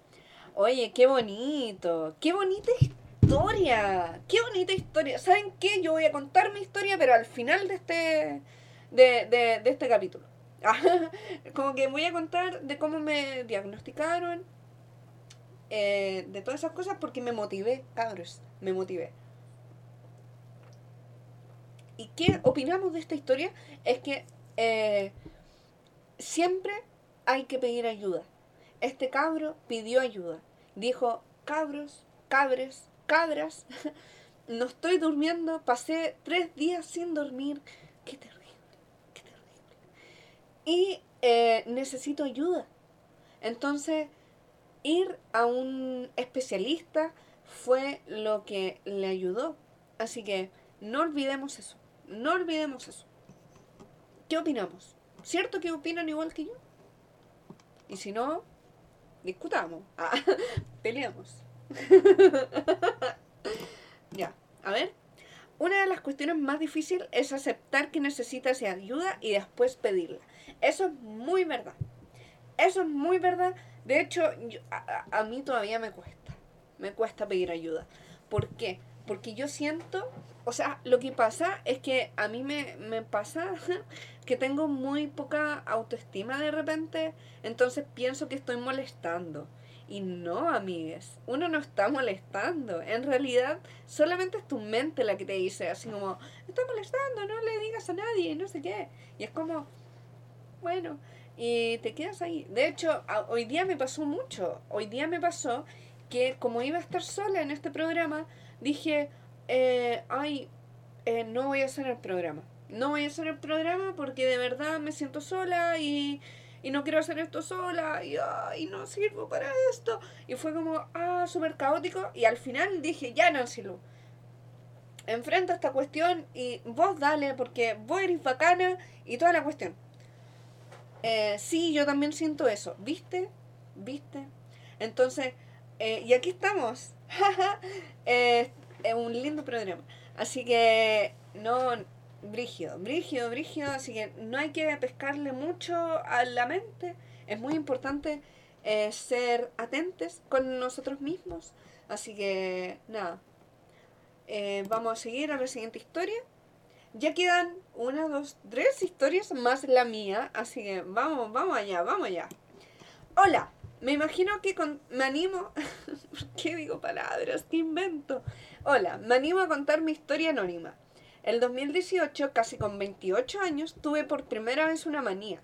Oye, qué bonito. Qué bonita historia. Qué bonita historia. ¿Saben qué? Yo voy a contar mi historia, pero al final de este, de, de, de este capítulo. <laughs> Como que voy a contar de cómo me diagnosticaron, eh, de todas esas cosas, porque me motivé, cabros, me motivé. ¿Y qué opinamos de esta historia? Es que eh, siempre hay que pedir ayuda. Este cabro pidió ayuda. Dijo, cabros, cabres, cabras, <laughs> no estoy durmiendo, pasé tres días sin dormir. Qué terrible. Y eh, necesito ayuda. Entonces, ir a un especialista fue lo que le ayudó. Así que no olvidemos eso. No olvidemos eso. ¿Qué opinamos? ¿Cierto que opinan igual que yo? Y si no, discutamos. Ah, <laughs> peleamos. <laughs> ya, a ver. Una de las cuestiones más difíciles es aceptar que necesitas ayuda y después pedirla. Eso es muy verdad. Eso es muy verdad. De hecho, a, a, mí todavía me cuesta. Me cuesta pedir ayuda. ¿Por qué? Porque yo siento, o sea, lo que pasa es que a mí me, me pasa <laughs> que tengo muy poca autoestima de repente, entonces pienso que estoy molestando. Y no, amigues, uno no está molestando. En realidad, solamente es tu mente la que te dice así como, está molestando, no le digas a nadie, no sé qué. Y es como, bueno, y te quedas ahí. De hecho, hoy día me pasó mucho. Hoy día me pasó que como iba a estar sola en este programa, dije, eh, ay, eh, no voy a hacer el programa. No voy a hacer el programa porque de verdad me siento sola y y no quiero hacer esto sola y, ay, no sirvo para esto. Y fue como, ah, súper caótico. Y al final dije, ya Nancy Lu, enfrenta esta cuestión y vos dale porque vos eres bacana y toda la cuestión. Eh, sí, yo también siento eso. ¿Viste? ¿Viste? Entonces, eh, y aquí estamos. <laughs> eh, es un lindo programa. Así que no, brígido, brígido, brígido, así que no hay que pescarle mucho a la mente. Es muy importante ser atentes con nosotros mismos. Así que nada, vamos a seguir a la siguiente historia. Ya quedan una, dos, tres historias más la mía, así que vamos, vamos allá, vamos allá. Hola, me imagino que con, me animo, <laughs> qué digo palabras? ¿Qué invento? Hola, me animo a contar mi historia anónima. El 2018, casi con 28 años, tuve por primera vez una manía.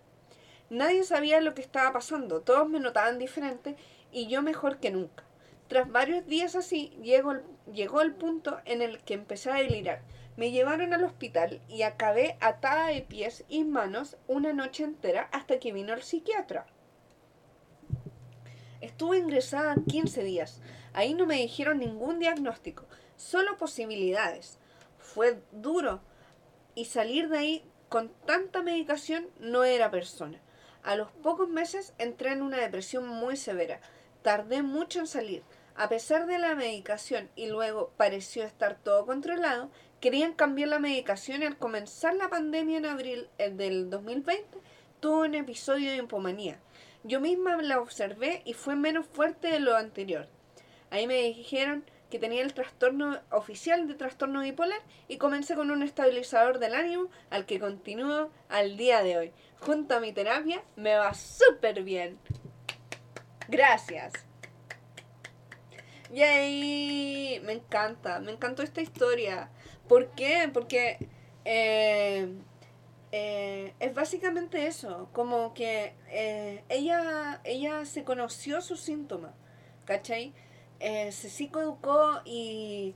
Nadie sabía lo que estaba pasando, todos me notaban diferente y yo mejor que nunca. Tras varios días así, llegó el, llegó el punto en el que empecé a delirar. Me llevaron al hospital y acabé atada de pies y manos una noche entera hasta que vino el psiquiatra. Estuve ingresada 15 días. Ahí no me dijeron ningún diagnóstico, solo posibilidades fue duro. Y salir de ahí con tanta medicación no era persona. A los pocos meses entré en una depresión muy severa. Tardé mucho en salir. A pesar de la medicación y luego pareció estar todo controlado, querían cambiar la medicación y al comenzar la pandemia en abril del 2020 tuve un episodio de hipomanía. yo misma la observé y fue menos fuerte de lo anterior. Ahí me dijeron que tenía el trastorno oficial de trastorno bipolar y comencé con un estabilizador del ánimo al que continúo al día de hoy. Junto a mi terapia me va súper bien. Gracias. Yay, me encanta, me encantó esta historia. ¿Por qué? Porque eh, eh, es básicamente eso, como que eh, ella, ella se conoció sus síntomas, ¿cachai? se psicoeducó y,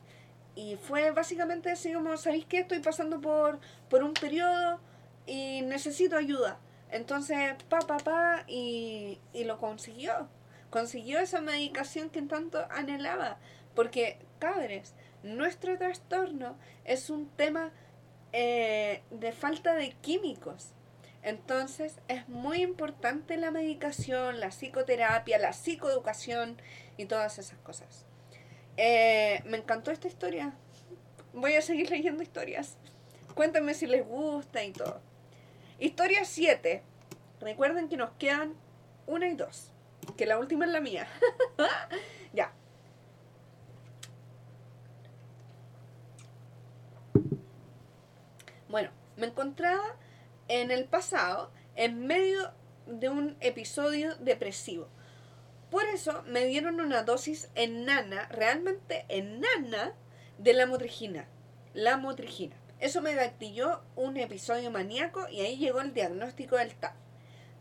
y fue básicamente así como, ¿sabéis qué? Estoy pasando por, por un periodo y necesito ayuda. Entonces, pa, pa, pa, y, y lo consiguió consiguió esa medicación que tanto anhelaba. Porque, cabres, nuestro trastorno es un tema eh, de falta de químicos. Entonces es muy importante la medicación, la psicoterapia, la psicoeducación y todas esas cosas. Eh, me encantó esta historia. Voy a seguir <laughs> leyendo historias. Cuéntenme si les gusta y todo. Historia 7. Recuerden que nos quedan una y dos que la última es la mía. <laughs> ya. Bueno, me encontraba en el pasado en medio de un episodio depresivo. Por eso me dieron una dosis enana, realmente enana, de la motrigina. La motrigina. Eso me gatilló un episodio maníaco y ahí llegó el diagnóstico del TAP.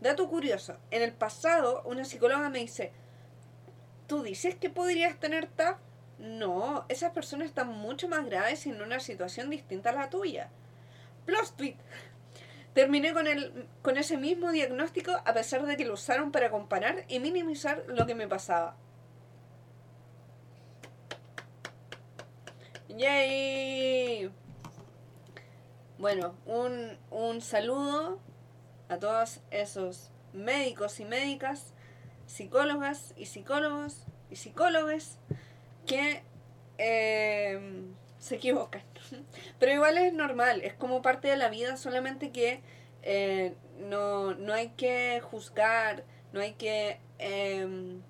Dato curioso, en el pasado una psicóloga me dice, ¿tú dices que podrías tener TAP? No, esas personas están mucho más graves y en una situación distinta a la tuya. Plus tweet. Terminé con, el, con ese mismo diagnóstico a pesar de que lo usaron para comparar y minimizar lo que me pasaba. ¡Yay! Bueno, un, un saludo a todos esos médicos y médicas, psicólogas y psicólogos y psicólogos que eh, se equivocan. <laughs> Pero igual es normal, es como parte de la vida, solamente que eh, no, hay que juzgar, no hay que em,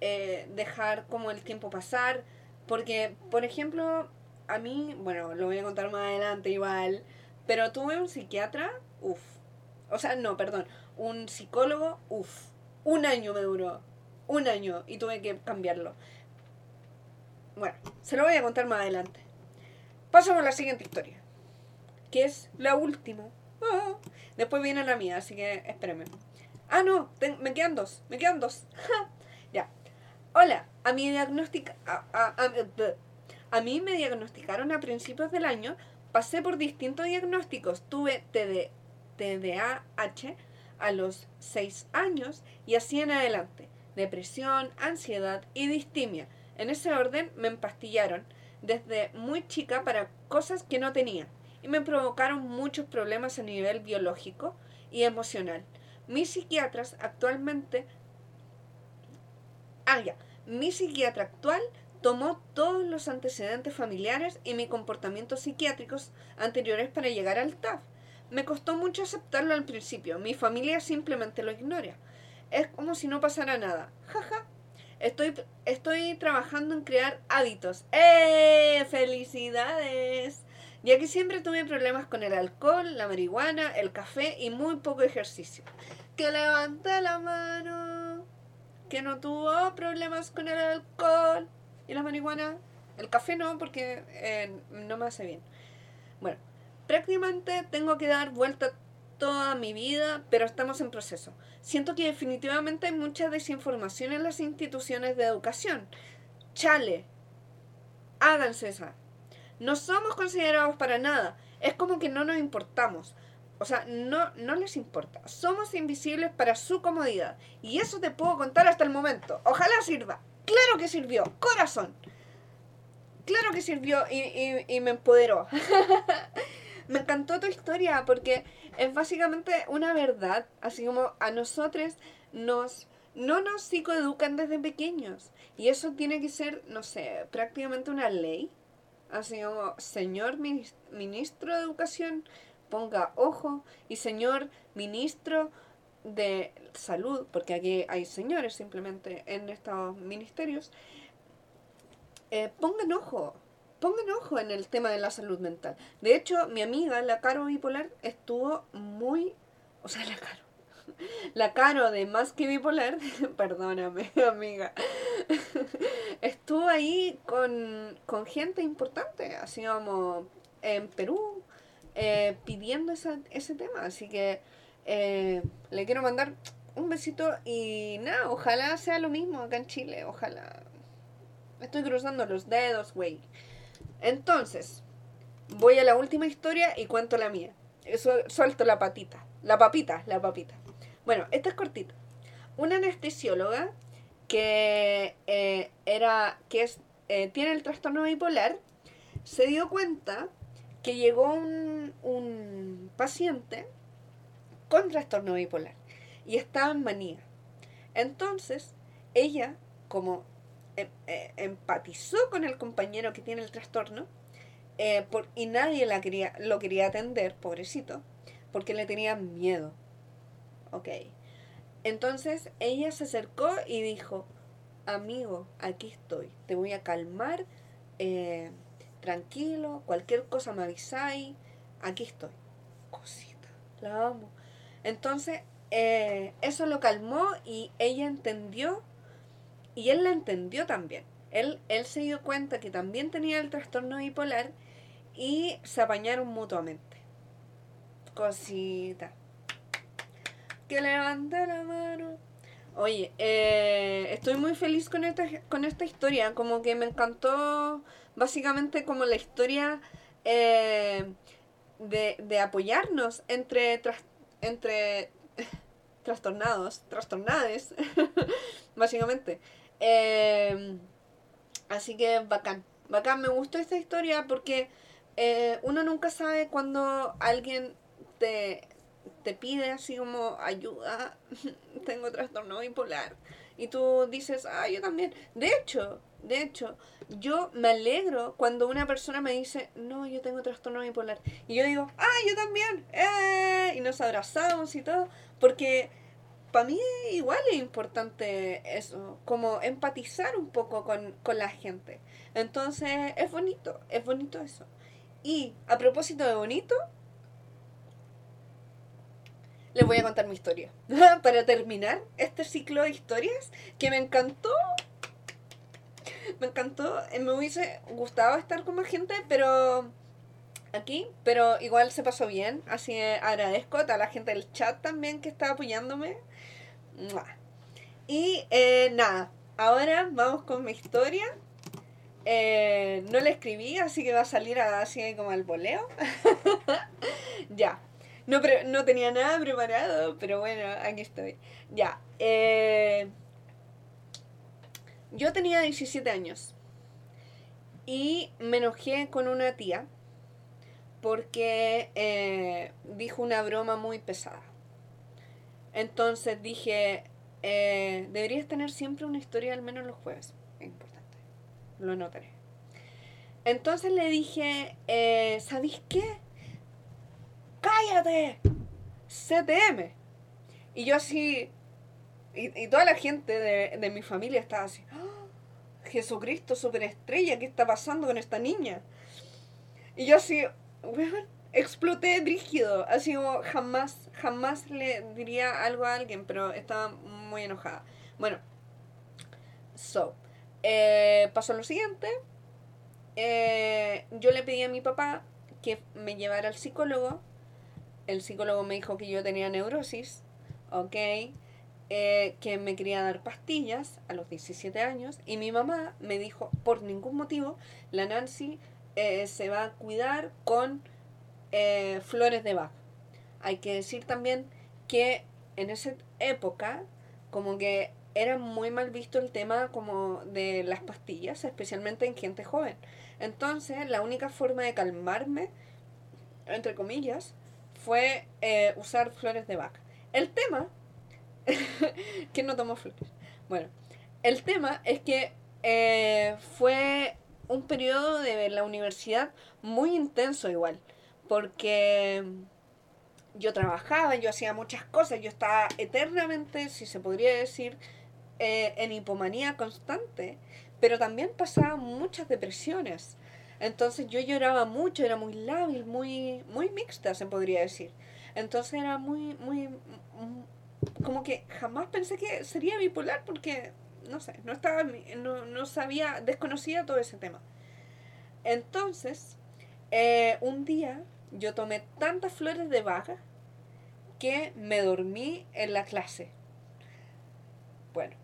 eh, dejar como el tiempo pasar, porque, por ejemplo, a mí, bueno, lo voy a contar más adelante igual, pero tuve un psiquiatra, uff, o sea, no, perdón. Un psicólogo, uff. Un año me duró. Un año y tuve que cambiarlo. Bueno, se lo voy a contar más adelante. Pasamos a la siguiente historia. Que es la última. Ah, después viene la mía, así que espérenme. Ah, no, me quedan dos. Me quedan dos. ya. Hola, a mi diagnóstico... A, a, a, mí me diagnosticaron a principios del año. Pasé por distintos diagnósticos. Tuve TD, TDAH a los 6 años y así en adelante. Depresión, ansiedad y distimia. En ese orden me empastillaron desde muy chica para cosas que no tenía y me provocaron muchos problemas a nivel biológico y emocional. Mis psiquiatras actualmente... Ah, ya. Mi psiquiatra actual tomó todos los antecedentes familiares y mis comportamientos psiquiátricos anteriores para llegar al TAF me costó mucho aceptarlo al principio. Mi familia simplemente lo ignora. Es como si no pasara nada. Jaja. Estoy, estoy trabajando en crear hábitos. ¡Eh! ¡Felicidades! Ya que siempre tuve problemas con el alcohol, la marihuana, el café y muy poco ejercicio. Que levante la mano. Que no tuvo problemas con el alcohol y la marihuana. El café no, porque eh, no me hace bien. Bueno, prácticamente tengo que dar vuelta toda mi vida, pero estamos en proceso. Siento que definitivamente hay mucha desinformación en las instituciones de educación. Chale, háganse esa. No somos considerados para nada. Es como que no nos importamos. O sea, no, no les importa. Somos invisibles para su comodidad. Y eso te puedo contar hasta el momento. Ojalá sirva. Claro que sirvió. Corazón. Claro que sirvió y, y, y me empoderó. <laughs> me encantó tu historia porque es básicamente una verdad, así como a nosotros nos no nos psicoeducan desde pequeños y eso tiene que ser, no sé, prácticamente una ley. Así como, señor ministro de Educación, ponga ojo y señor ministro de salud, porque aquí hay señores simplemente en estos ministerios, eh, pongan ojo, pongan ojo en el tema de la salud mental. De hecho, mi amiga, la Caro Bipolar, estuvo muy, o sea, la Caro, <laughs> la Caro de Más que Bipolar, <laughs> perdóname, <laughs> amiga, estuvo ahí con, con gente importante, así como en Perú, eh, pidiendo ese tema. Así que eh, le quiero mandar un besito y nada, ojalá sea lo mismo acá en Chile, ojalá. Estoy cruzando los dedos, güey. Entonces, voy a la última historia y cuento la mía. Suelto la patita. La papita, la papita. Bueno, esta es cortita. Una anestesióloga que eh, era. que es. tiene el trastorno bipolar. Se dio cuenta que llegó un paciente con trastorno bipolar y estaba en manía. Entonces, ella, como em, eh, empatizó con el compañero que tiene el trastorno, eh, por, y nadie la quería, lo quería atender, pobrecito, porque le tenía miedo. Ok. Entonces ella se acercó y dijo, amigo, aquí estoy, te voy a calmar. Eh, tranquilo, cualquier cosa me avisáis, aquí estoy. Cosita, la amo. Entonces, eso lo calmó y ella entendió, y él la entendió también. Él, él se dio cuenta que también tenía el trastorno bipolar y se apañaron mutuamente. Cosita. Que levante la mano. Oye, eh, estoy muy feliz con esta, con esta historia. Como que me encantó básicamente como la historia eh, de, apoyarnos entre, entre <laughs> trastornados, trastornades, <laughs> básicamente. Eh, así que bacán, bacán, me gustó esta historia porque eh, uno nunca sabe cuando alguien te, te pide así como ayuda, <laughs> tengo trastorno bipolar. Y tú dices, ah, yo también. De hecho, de hecho, yo me alegro cuando una persona me dice, no, yo tengo trastorno bipolar. Y yo digo, ah, yo también. Eh", y nos abrazamos y todo. Porque para mí igual es importante eso, como empatizar un poco con, con la gente. Entonces, es bonito, es bonito eso. Y a propósito de bonito, les voy a contar mi historia. <laughs> Para terminar este ciclo de historias que me encantó me encantó. Eh, me hubiese gustado estar con más gente, pero aquí, pero igual se pasó bien. Así agradezco a toda la gente del chat también que está apoyándome. Y eh, nada, ahora vamos con mi historia. Eh, no la escribí, así que va a salir así como al voleo. <laughs> ya. No, no tenía nada preparado, pero bueno, aquí estoy. Ya. Eh, yo tenía 17 años y me enojé con una tía porque dijo una broma muy pesada. Entonces dije, eh, deberías tener siempre una historia al menos los jueves. Es importante. Lo notaré. Entonces le dije, eh, ¿sabéis qué? ¡Cállate! CTM. Y yo así, y, toda la gente de, de mi familia estaba así, Jesucristo, superestrella, ¿qué está pasando con esta niña? Y yo así, weón, exploté rígido, así como jamás, jamás le diría algo a alguien, pero estaba muy enojada. Bueno, so, eh, pasó lo siguiente, eh, yo le pedí a mi papá que me llevara al psicólogo, el psicólogo me dijo que yo tenía neurosis, ok, eh, que me quería dar pastillas a los 17 años. Y mi mamá me dijo, por ningún motivo, la Nancy se va a cuidar con eh, flores de Bach. Hay que decir también que en esa época como que era muy mal visto el tema como de las pastillas, especialmente en gente joven. Entonces la única forma de calmarme, entre comillas, fue usar flores de Bach. El tema <laughs> ¿Quién no tomó flores? Bueno, el tema es que eh, fue un periodo de la universidad muy intenso igual, porque yo trabajaba, yo hacía muchas cosas, yo estaba eternamente, si se podría decir, eh, en hipomanía constante, pero también pasaba muchas depresiones. Entonces yo lloraba mucho, era muy lábil, muy, muy mixta, se podría decir. Entonces era muy, muy, mm, como que jamás pensé que sería bipolar porque, no sé, no estaba, no, no sabía, desconocía todo ese tema. Entonces, eh, un día yo tomé tantas flores de vaga que me dormí en la clase. Bueno,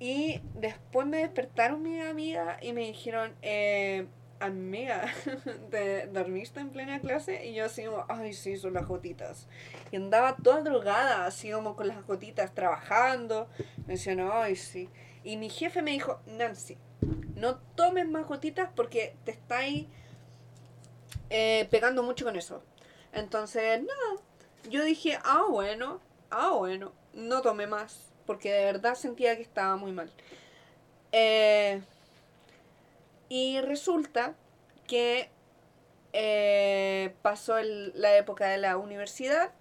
y después me despertaron mi amiga y me dijeron, eh, amiga, <laughs> ¿te dormiste en plena clase? Y yo así como, ay, sí, son las gotitas. Y andaba toda drogada, así como con las gotitas, trabajando. Me decían, ay, sí. Y mi jefe me dijo, Nancy, no tomes más gotitas porque te estáis eh, pegando mucho con eso. Entonces, no. Yo dije, ah, bueno, ah, bueno, no tomé más. Porque de verdad sentía que estaba muy mal. Eh, y resulta que eh, pasó la época de la universidad.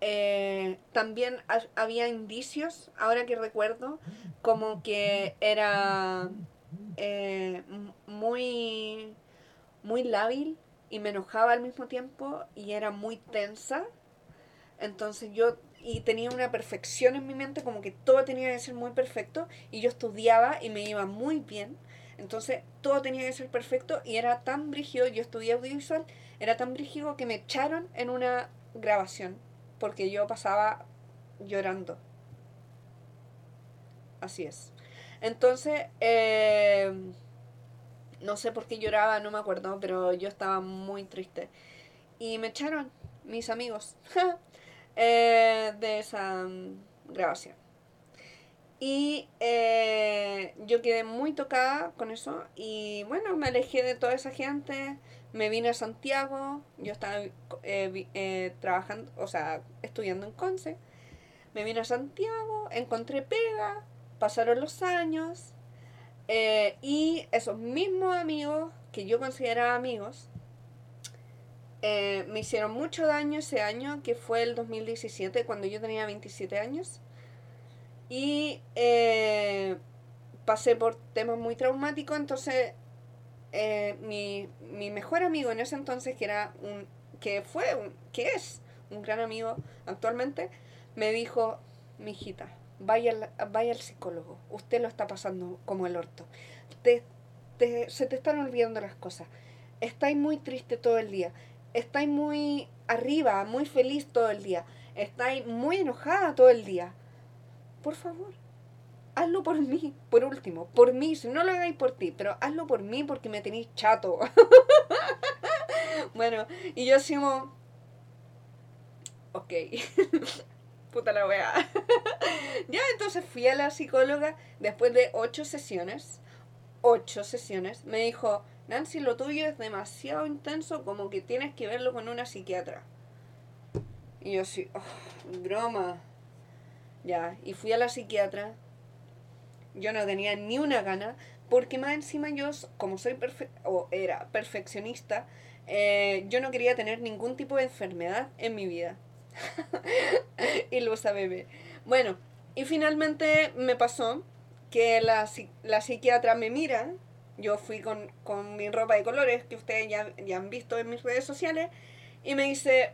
Eh, también había indicios, ahora que recuerdo, como que era muy, muy lábil y me enojaba al mismo tiempo y era muy tensa. Entonces yo y tenía una perfección en mi mente, como que todo tenía que ser muy perfecto y yo estudiaba y me iba muy bien entonces todo tenía que ser perfecto y era tan brígido, yo estudié audiovisual, era tan brígido que me echaron en una grabación porque yo pasaba llorando. Así es. Entonces, eh, no sé por qué lloraba, no me acuerdo, pero yo estaba muy triste. Y me echaron mis amigos <laughs> eh, de esa mm, grabación. Y eh, yo quedé muy tocada con eso y bueno, me alejé de toda esa gente, me vine a Santiago, yo estaba eh, trabajando, o sea, estudiando en Conce, me vine a Santiago, encontré pega, pasaron los años y esos mismos amigos que yo consideraba amigos, me hicieron mucho daño ese año, que fue el 2017, cuando yo tenía 27 años. Y eh, pasé por temas muy traumáticos, entonces eh, mi, mi, mejor amigo en ese entonces, que era un, que fue, un, que es un gran amigo actualmente, me dijo, mi hijita, vaya al, vaya al psicólogo, usted lo está pasando como el orto, te, te, se te están olvidando las cosas, estáis muy triste todo el día, estáis muy arriba, muy feliz todo el día, estáis muy enojada todo el día. Por favor, hazlo por mí, por último, por mí, si no lo hagáis por ti, pero hazlo por mí porque me tenéis chato. <laughs> bueno, y yo así como, ok, <laughs> puta la wea. <laughs> ya entonces fui a la psicóloga después de ocho sesiones, ocho sesiones, me dijo, Nancy, lo tuyo es demasiado intenso como que tienes que verlo con una psiquiatra. Y yo así, oh, broma. Ya, y fui a la psiquiatra. Yo no tenía ni una gana, porque más encima yo, como soy o era perfeccionista, eh, yo no quería tener ningún tipo de enfermedad en mi vida. <laughs> y lo bebé. Bueno, y finalmente me pasó que la, la psiquiatra me mira, yo fui con, con, mi ropa de colores, que ustedes ya, ya han visto en mis redes sociales, y me dice,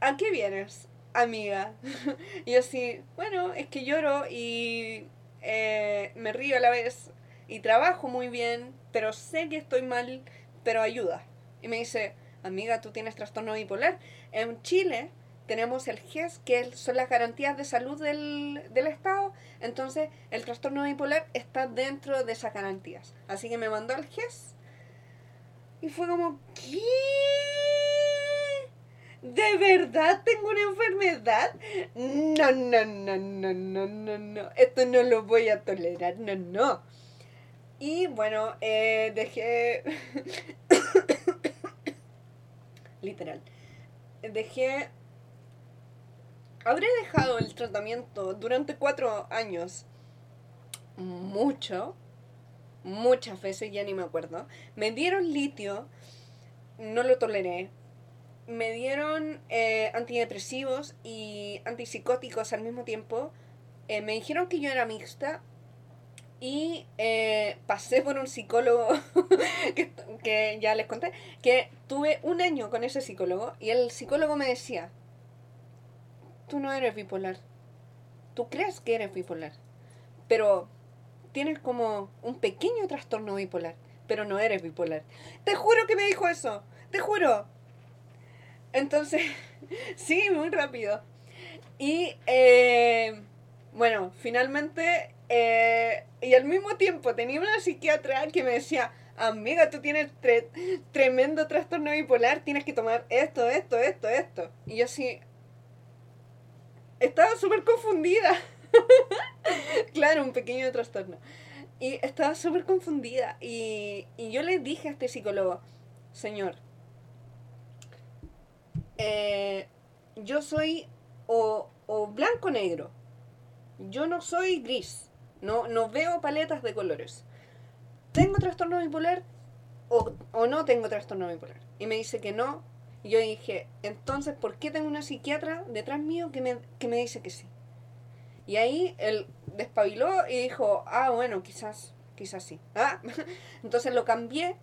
¿a qué vienes? amiga. <laughs> y yo así, bueno, es que lloro y eh, me río a la vez y trabajo muy bien, pero sé que estoy mal, pero ayuda. Y me dice, amiga, tú tienes trastorno bipolar. En Chile tenemos el GES, que son las garantías de salud del, del Estado. Entonces, el trastorno bipolar está dentro de esas garantías. Así que me mandó al GES. Y fue como, ¿qué? ¿De verdad tengo una enfermedad? No, no, no, no, no, no, no. Esto no lo voy a tolerar, no, no. Y bueno, eh, dejé... <coughs> Literal. Dejé... Habré dejado el tratamiento durante cuatro años. Mucho. Muchas veces, ya ni me acuerdo. Me dieron litio. No lo toleré me dieron eh, antidepresivos y antipsicóticos al mismo tiempo. Eh, me dijeron que yo era mixta y eh, pasé por un psicólogo <laughs> que, que ya les conté, que tuve un año con ese psicólogo y el psicólogo me decía, tú no eres bipolar, tú crees que eres bipolar, pero tienes como un pequeño trastorno bipolar, pero no eres bipolar. Te juro que me dijo eso, te juro. Entonces, <laughs> sí, muy rápido. Y eh, bueno, finalmente, eh, y al mismo tiempo tenía una psiquiatra que me decía, amiga, tú tienes tremendo trastorno bipolar, tienes que tomar esto, esto, esto, esto. Y yo así, estaba súper confundida. <laughs> claro, un pequeño trastorno. Y estaba súper confundida. Y, y yo le dije a este psicólogo, señor, eh, yo soy o, o blanco negro. Yo no soy gris. No, no veo paletas de colores. ¿Tengo trastorno bipolar o, o no tengo trastorno bipolar? Y me dice que no. Y yo dije, entonces, ¿por qué tengo una psiquiatra detrás mío que me, que me dice que sí? Y ahí él despabiló y dijo, ah, bueno, quizás, quizás sí. <laughs> Ah, <laughs> entonces lo cambié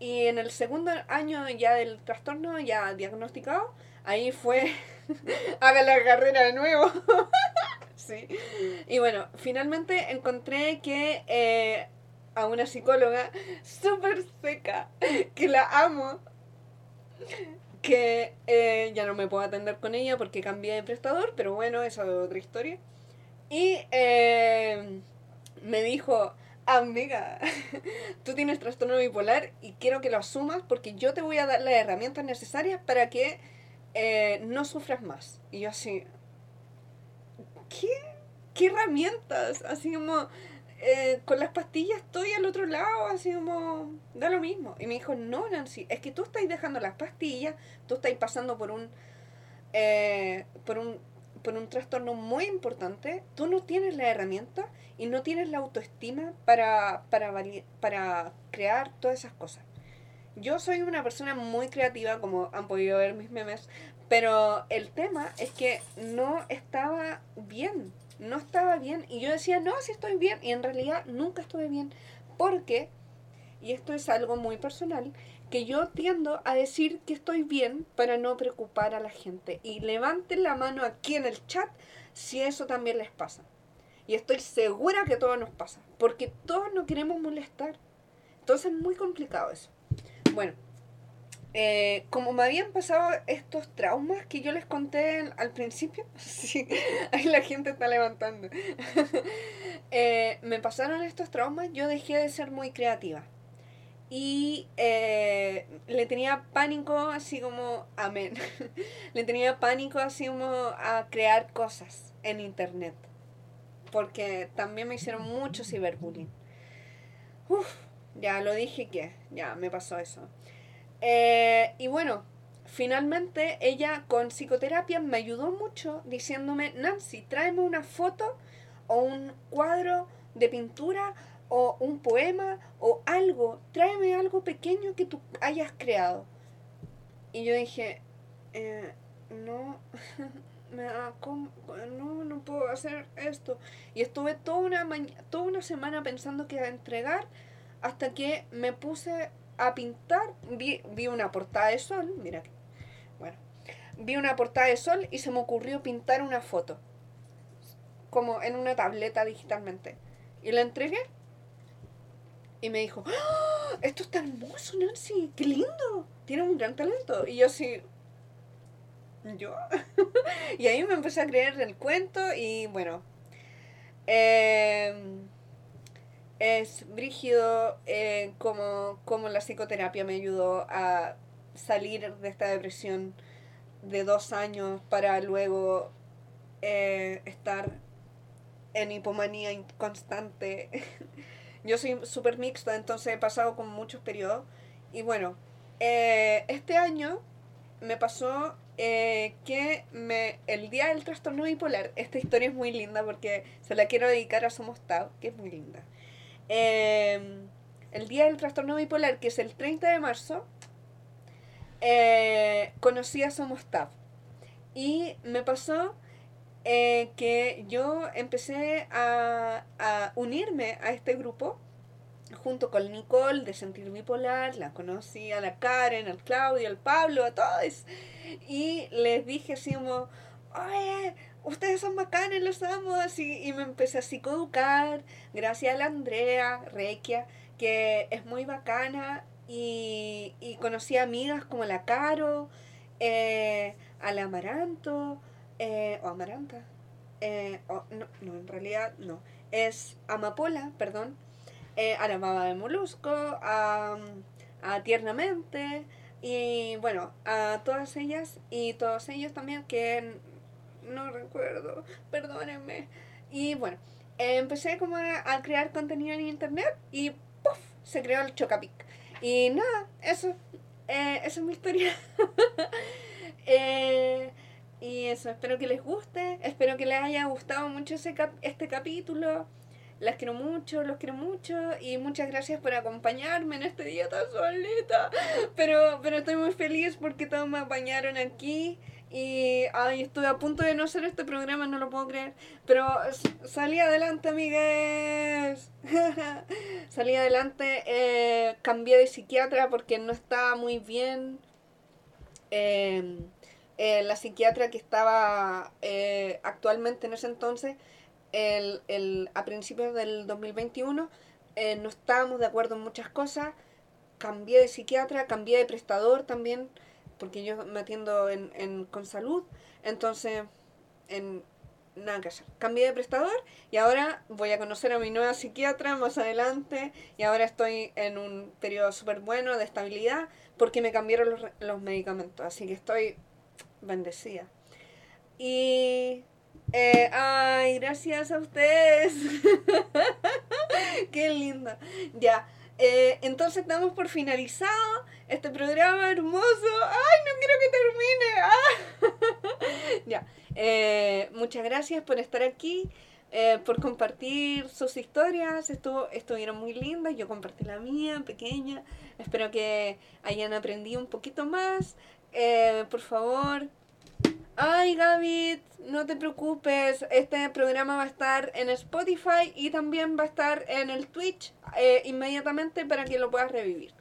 y en el segundo año ya del trastorno, ya diagnosticado, ahí fue, <laughs> haga la carrera de nuevo. Sí. Y bueno, finalmente encontré que eh, a una psicóloga súper seca, que la amo, que eh, ya no me puedo atender con ella porque cambié de prestador, pero bueno, esa es otra historia. Y eh, me dijo, amiga, <laughs> tú tienes trastorno bipolar y quiero que lo asumas porque yo te voy a dar las herramientas necesarias para que no sufras más. Y yo así, ¿qué? ¿Qué herramientas? Así como, eh, con las pastillas estoy al otro lado, así como, da lo mismo. Y me dijo, no, Nancy, es que tú estás dejando las pastillas, tú estás pasando por un, eh, por un por un trastorno muy importante, tú no tienes la herramienta y no tienes la autoestima para, para, para crear todas esas cosas. Yo soy una persona muy creativa, como han podido ver mis memes, pero el tema es que no estaba bien, no estaba bien. Y yo decía, no, sí estoy bien, y en realidad nunca estuve bien, porque, y esto es algo muy personal, que yo tiendo a decir que estoy bien para no preocupar a la gente. Y levanten la mano aquí en el chat si eso también les pasa. Y estoy segura que todo nos pasa, porque todos no queremos molestar. Entonces es muy complicado eso. Bueno, eh, como me habían pasado estos traumas que yo les conté al principio, <laughs> sí, ahí la gente está levantando. <laughs> Eh, me pasaron estos traumas, yo dejé de ser muy creativa y eh, le tenía pánico así como, amén, <laughs> le tenía pánico así como a crear cosas en internet, porque también me hicieron mucho ciberbullying. Ya lo dije que, ya me pasó eso. Eh, y bueno, finalmente ella con psicoterapia me ayudó mucho diciéndome, Nancy, tráeme una foto o un cuadro de pintura o un poema o algo, tráeme algo pequeño que tú hayas creado. Y yo dije, eh, no, <laughs> me no, no puedo hacer esto. Y estuve toda una, toda una semana pensando que iba a entregar hasta que me puse a pintar. Vi, vi una portada de sol, mira, bueno, vi una portada de sol y se me ocurrió pintar una foto, como en una tableta digitalmente. Y la entregué y me dijo, ¡Ah! esto está hermoso, Nancy, qué lindo, tiene un gran talento. Y yo así, ¿yo? <laughs> y ahí me empecé a creer el cuento y bueno, em, es brígido eh, como, como la psicoterapia me ayudó a salir de esta depresión de dos años para luego eh, estar en hipomanía constante. <laughs> Yo soy súper mixta, entonces he pasado con muchos periodos. Y bueno, eh, este año me pasó eh, que me, el día del trastorno bipolar, esta historia es muy linda porque se la quiero dedicar a Somos Tao, que es muy linda. Em, el día del trastorno bipolar, que es el 30 de marzo, eh, conocí a Somos Tab. Y me pasó eh, que yo empecé a, a unirme a este grupo junto con Nicole de Sentir Bipolar, la conocí a la Karen, al Claudio, al Pablo, a todos. Y les dije así como, oye, ustedes son bacanes, los amo. Así, y me empecé a psicoeducar, gracias a la Andrea Requia, que es muy bacana. Y, y conocí amigas como la Caro, eh, al Amaranto, eh, o Amaranta. Eh, no, no, en realidad no. Es Amapola, perdón eh, a la mamá de Molusco, a, a Tiernamente, y bueno, a todas ellas y todos ellos también que no recuerdo, perdónenme. Y bueno, empecé como a, crear contenido en internet y ¡puff! se creó el Chocapic. Y nada, eso, eh, es mi historia. <laughs> eh, y eso, espero que les guste, espero que les haya gustado mucho ese este capítulo. Las quiero mucho, los quiero mucho y muchas gracias por acompañarme en este día tan solita. Pero, pero estoy muy feliz porque todos me apañaron aquí y ay, estuve a punto de no hacer este programa, no lo puedo creer. Pero salí adelante, amigues. <laughs> salí adelante, eh, cambié de psiquiatra porque no estaba muy bien. Em, eh, la psiquiatra que estaba eh, actualmente en ese entonces el, el, a principios del 2021 eh, no estábamos de acuerdo en muchas cosas. Cambié de psiquiatra, cambié de prestador también, porque yo me atiendo en, en, con salud. Entonces, en, nada que hacer. Cambié de prestador y ahora voy a conocer a mi nueva psiquiatra más adelante. Y ahora estoy en un periodo súper bueno de estabilidad porque me cambiaron los, los medicamentos. Así que estoy bendecida. Y eh, ay, gracias a ustedes. <laughs> Qué lindo. Ya. Eh, entonces damos por finalizado este programa hermoso. ¡Ay, no quiero que termine! Ah. <laughs> ya. Eh, muchas gracias por estar aquí, por compartir sus historias. Estuvo, estuvieron muy lindas. Yo compartí la mía, pequeña. Espero que hayan aprendido un poquito más. por favor, Ay, Gaby, no te preocupes. Este programa va a estar en Spotify y también va a estar en el Twitch eh, inmediatamente para que lo puedas revivir.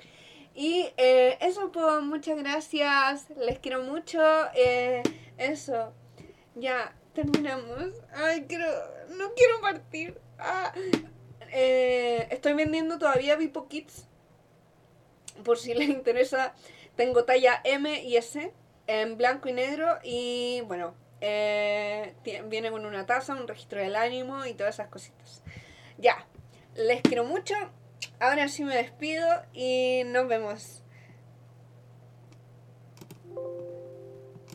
Y eh, eso, pues, muchas gracias. Les quiero mucho. Eh, eso. Ya, terminamos. Ay, quiero. No quiero partir. Ah. estoy vendiendo todavía Vipo Kids. Por si les interesa. Tengo talla M y S en blanco y negro y bueno, eh, viene con una taza, un registro del ánimo y todas esas cositas. Ya, les quiero mucho. Ahora sí me despido y nos vemos.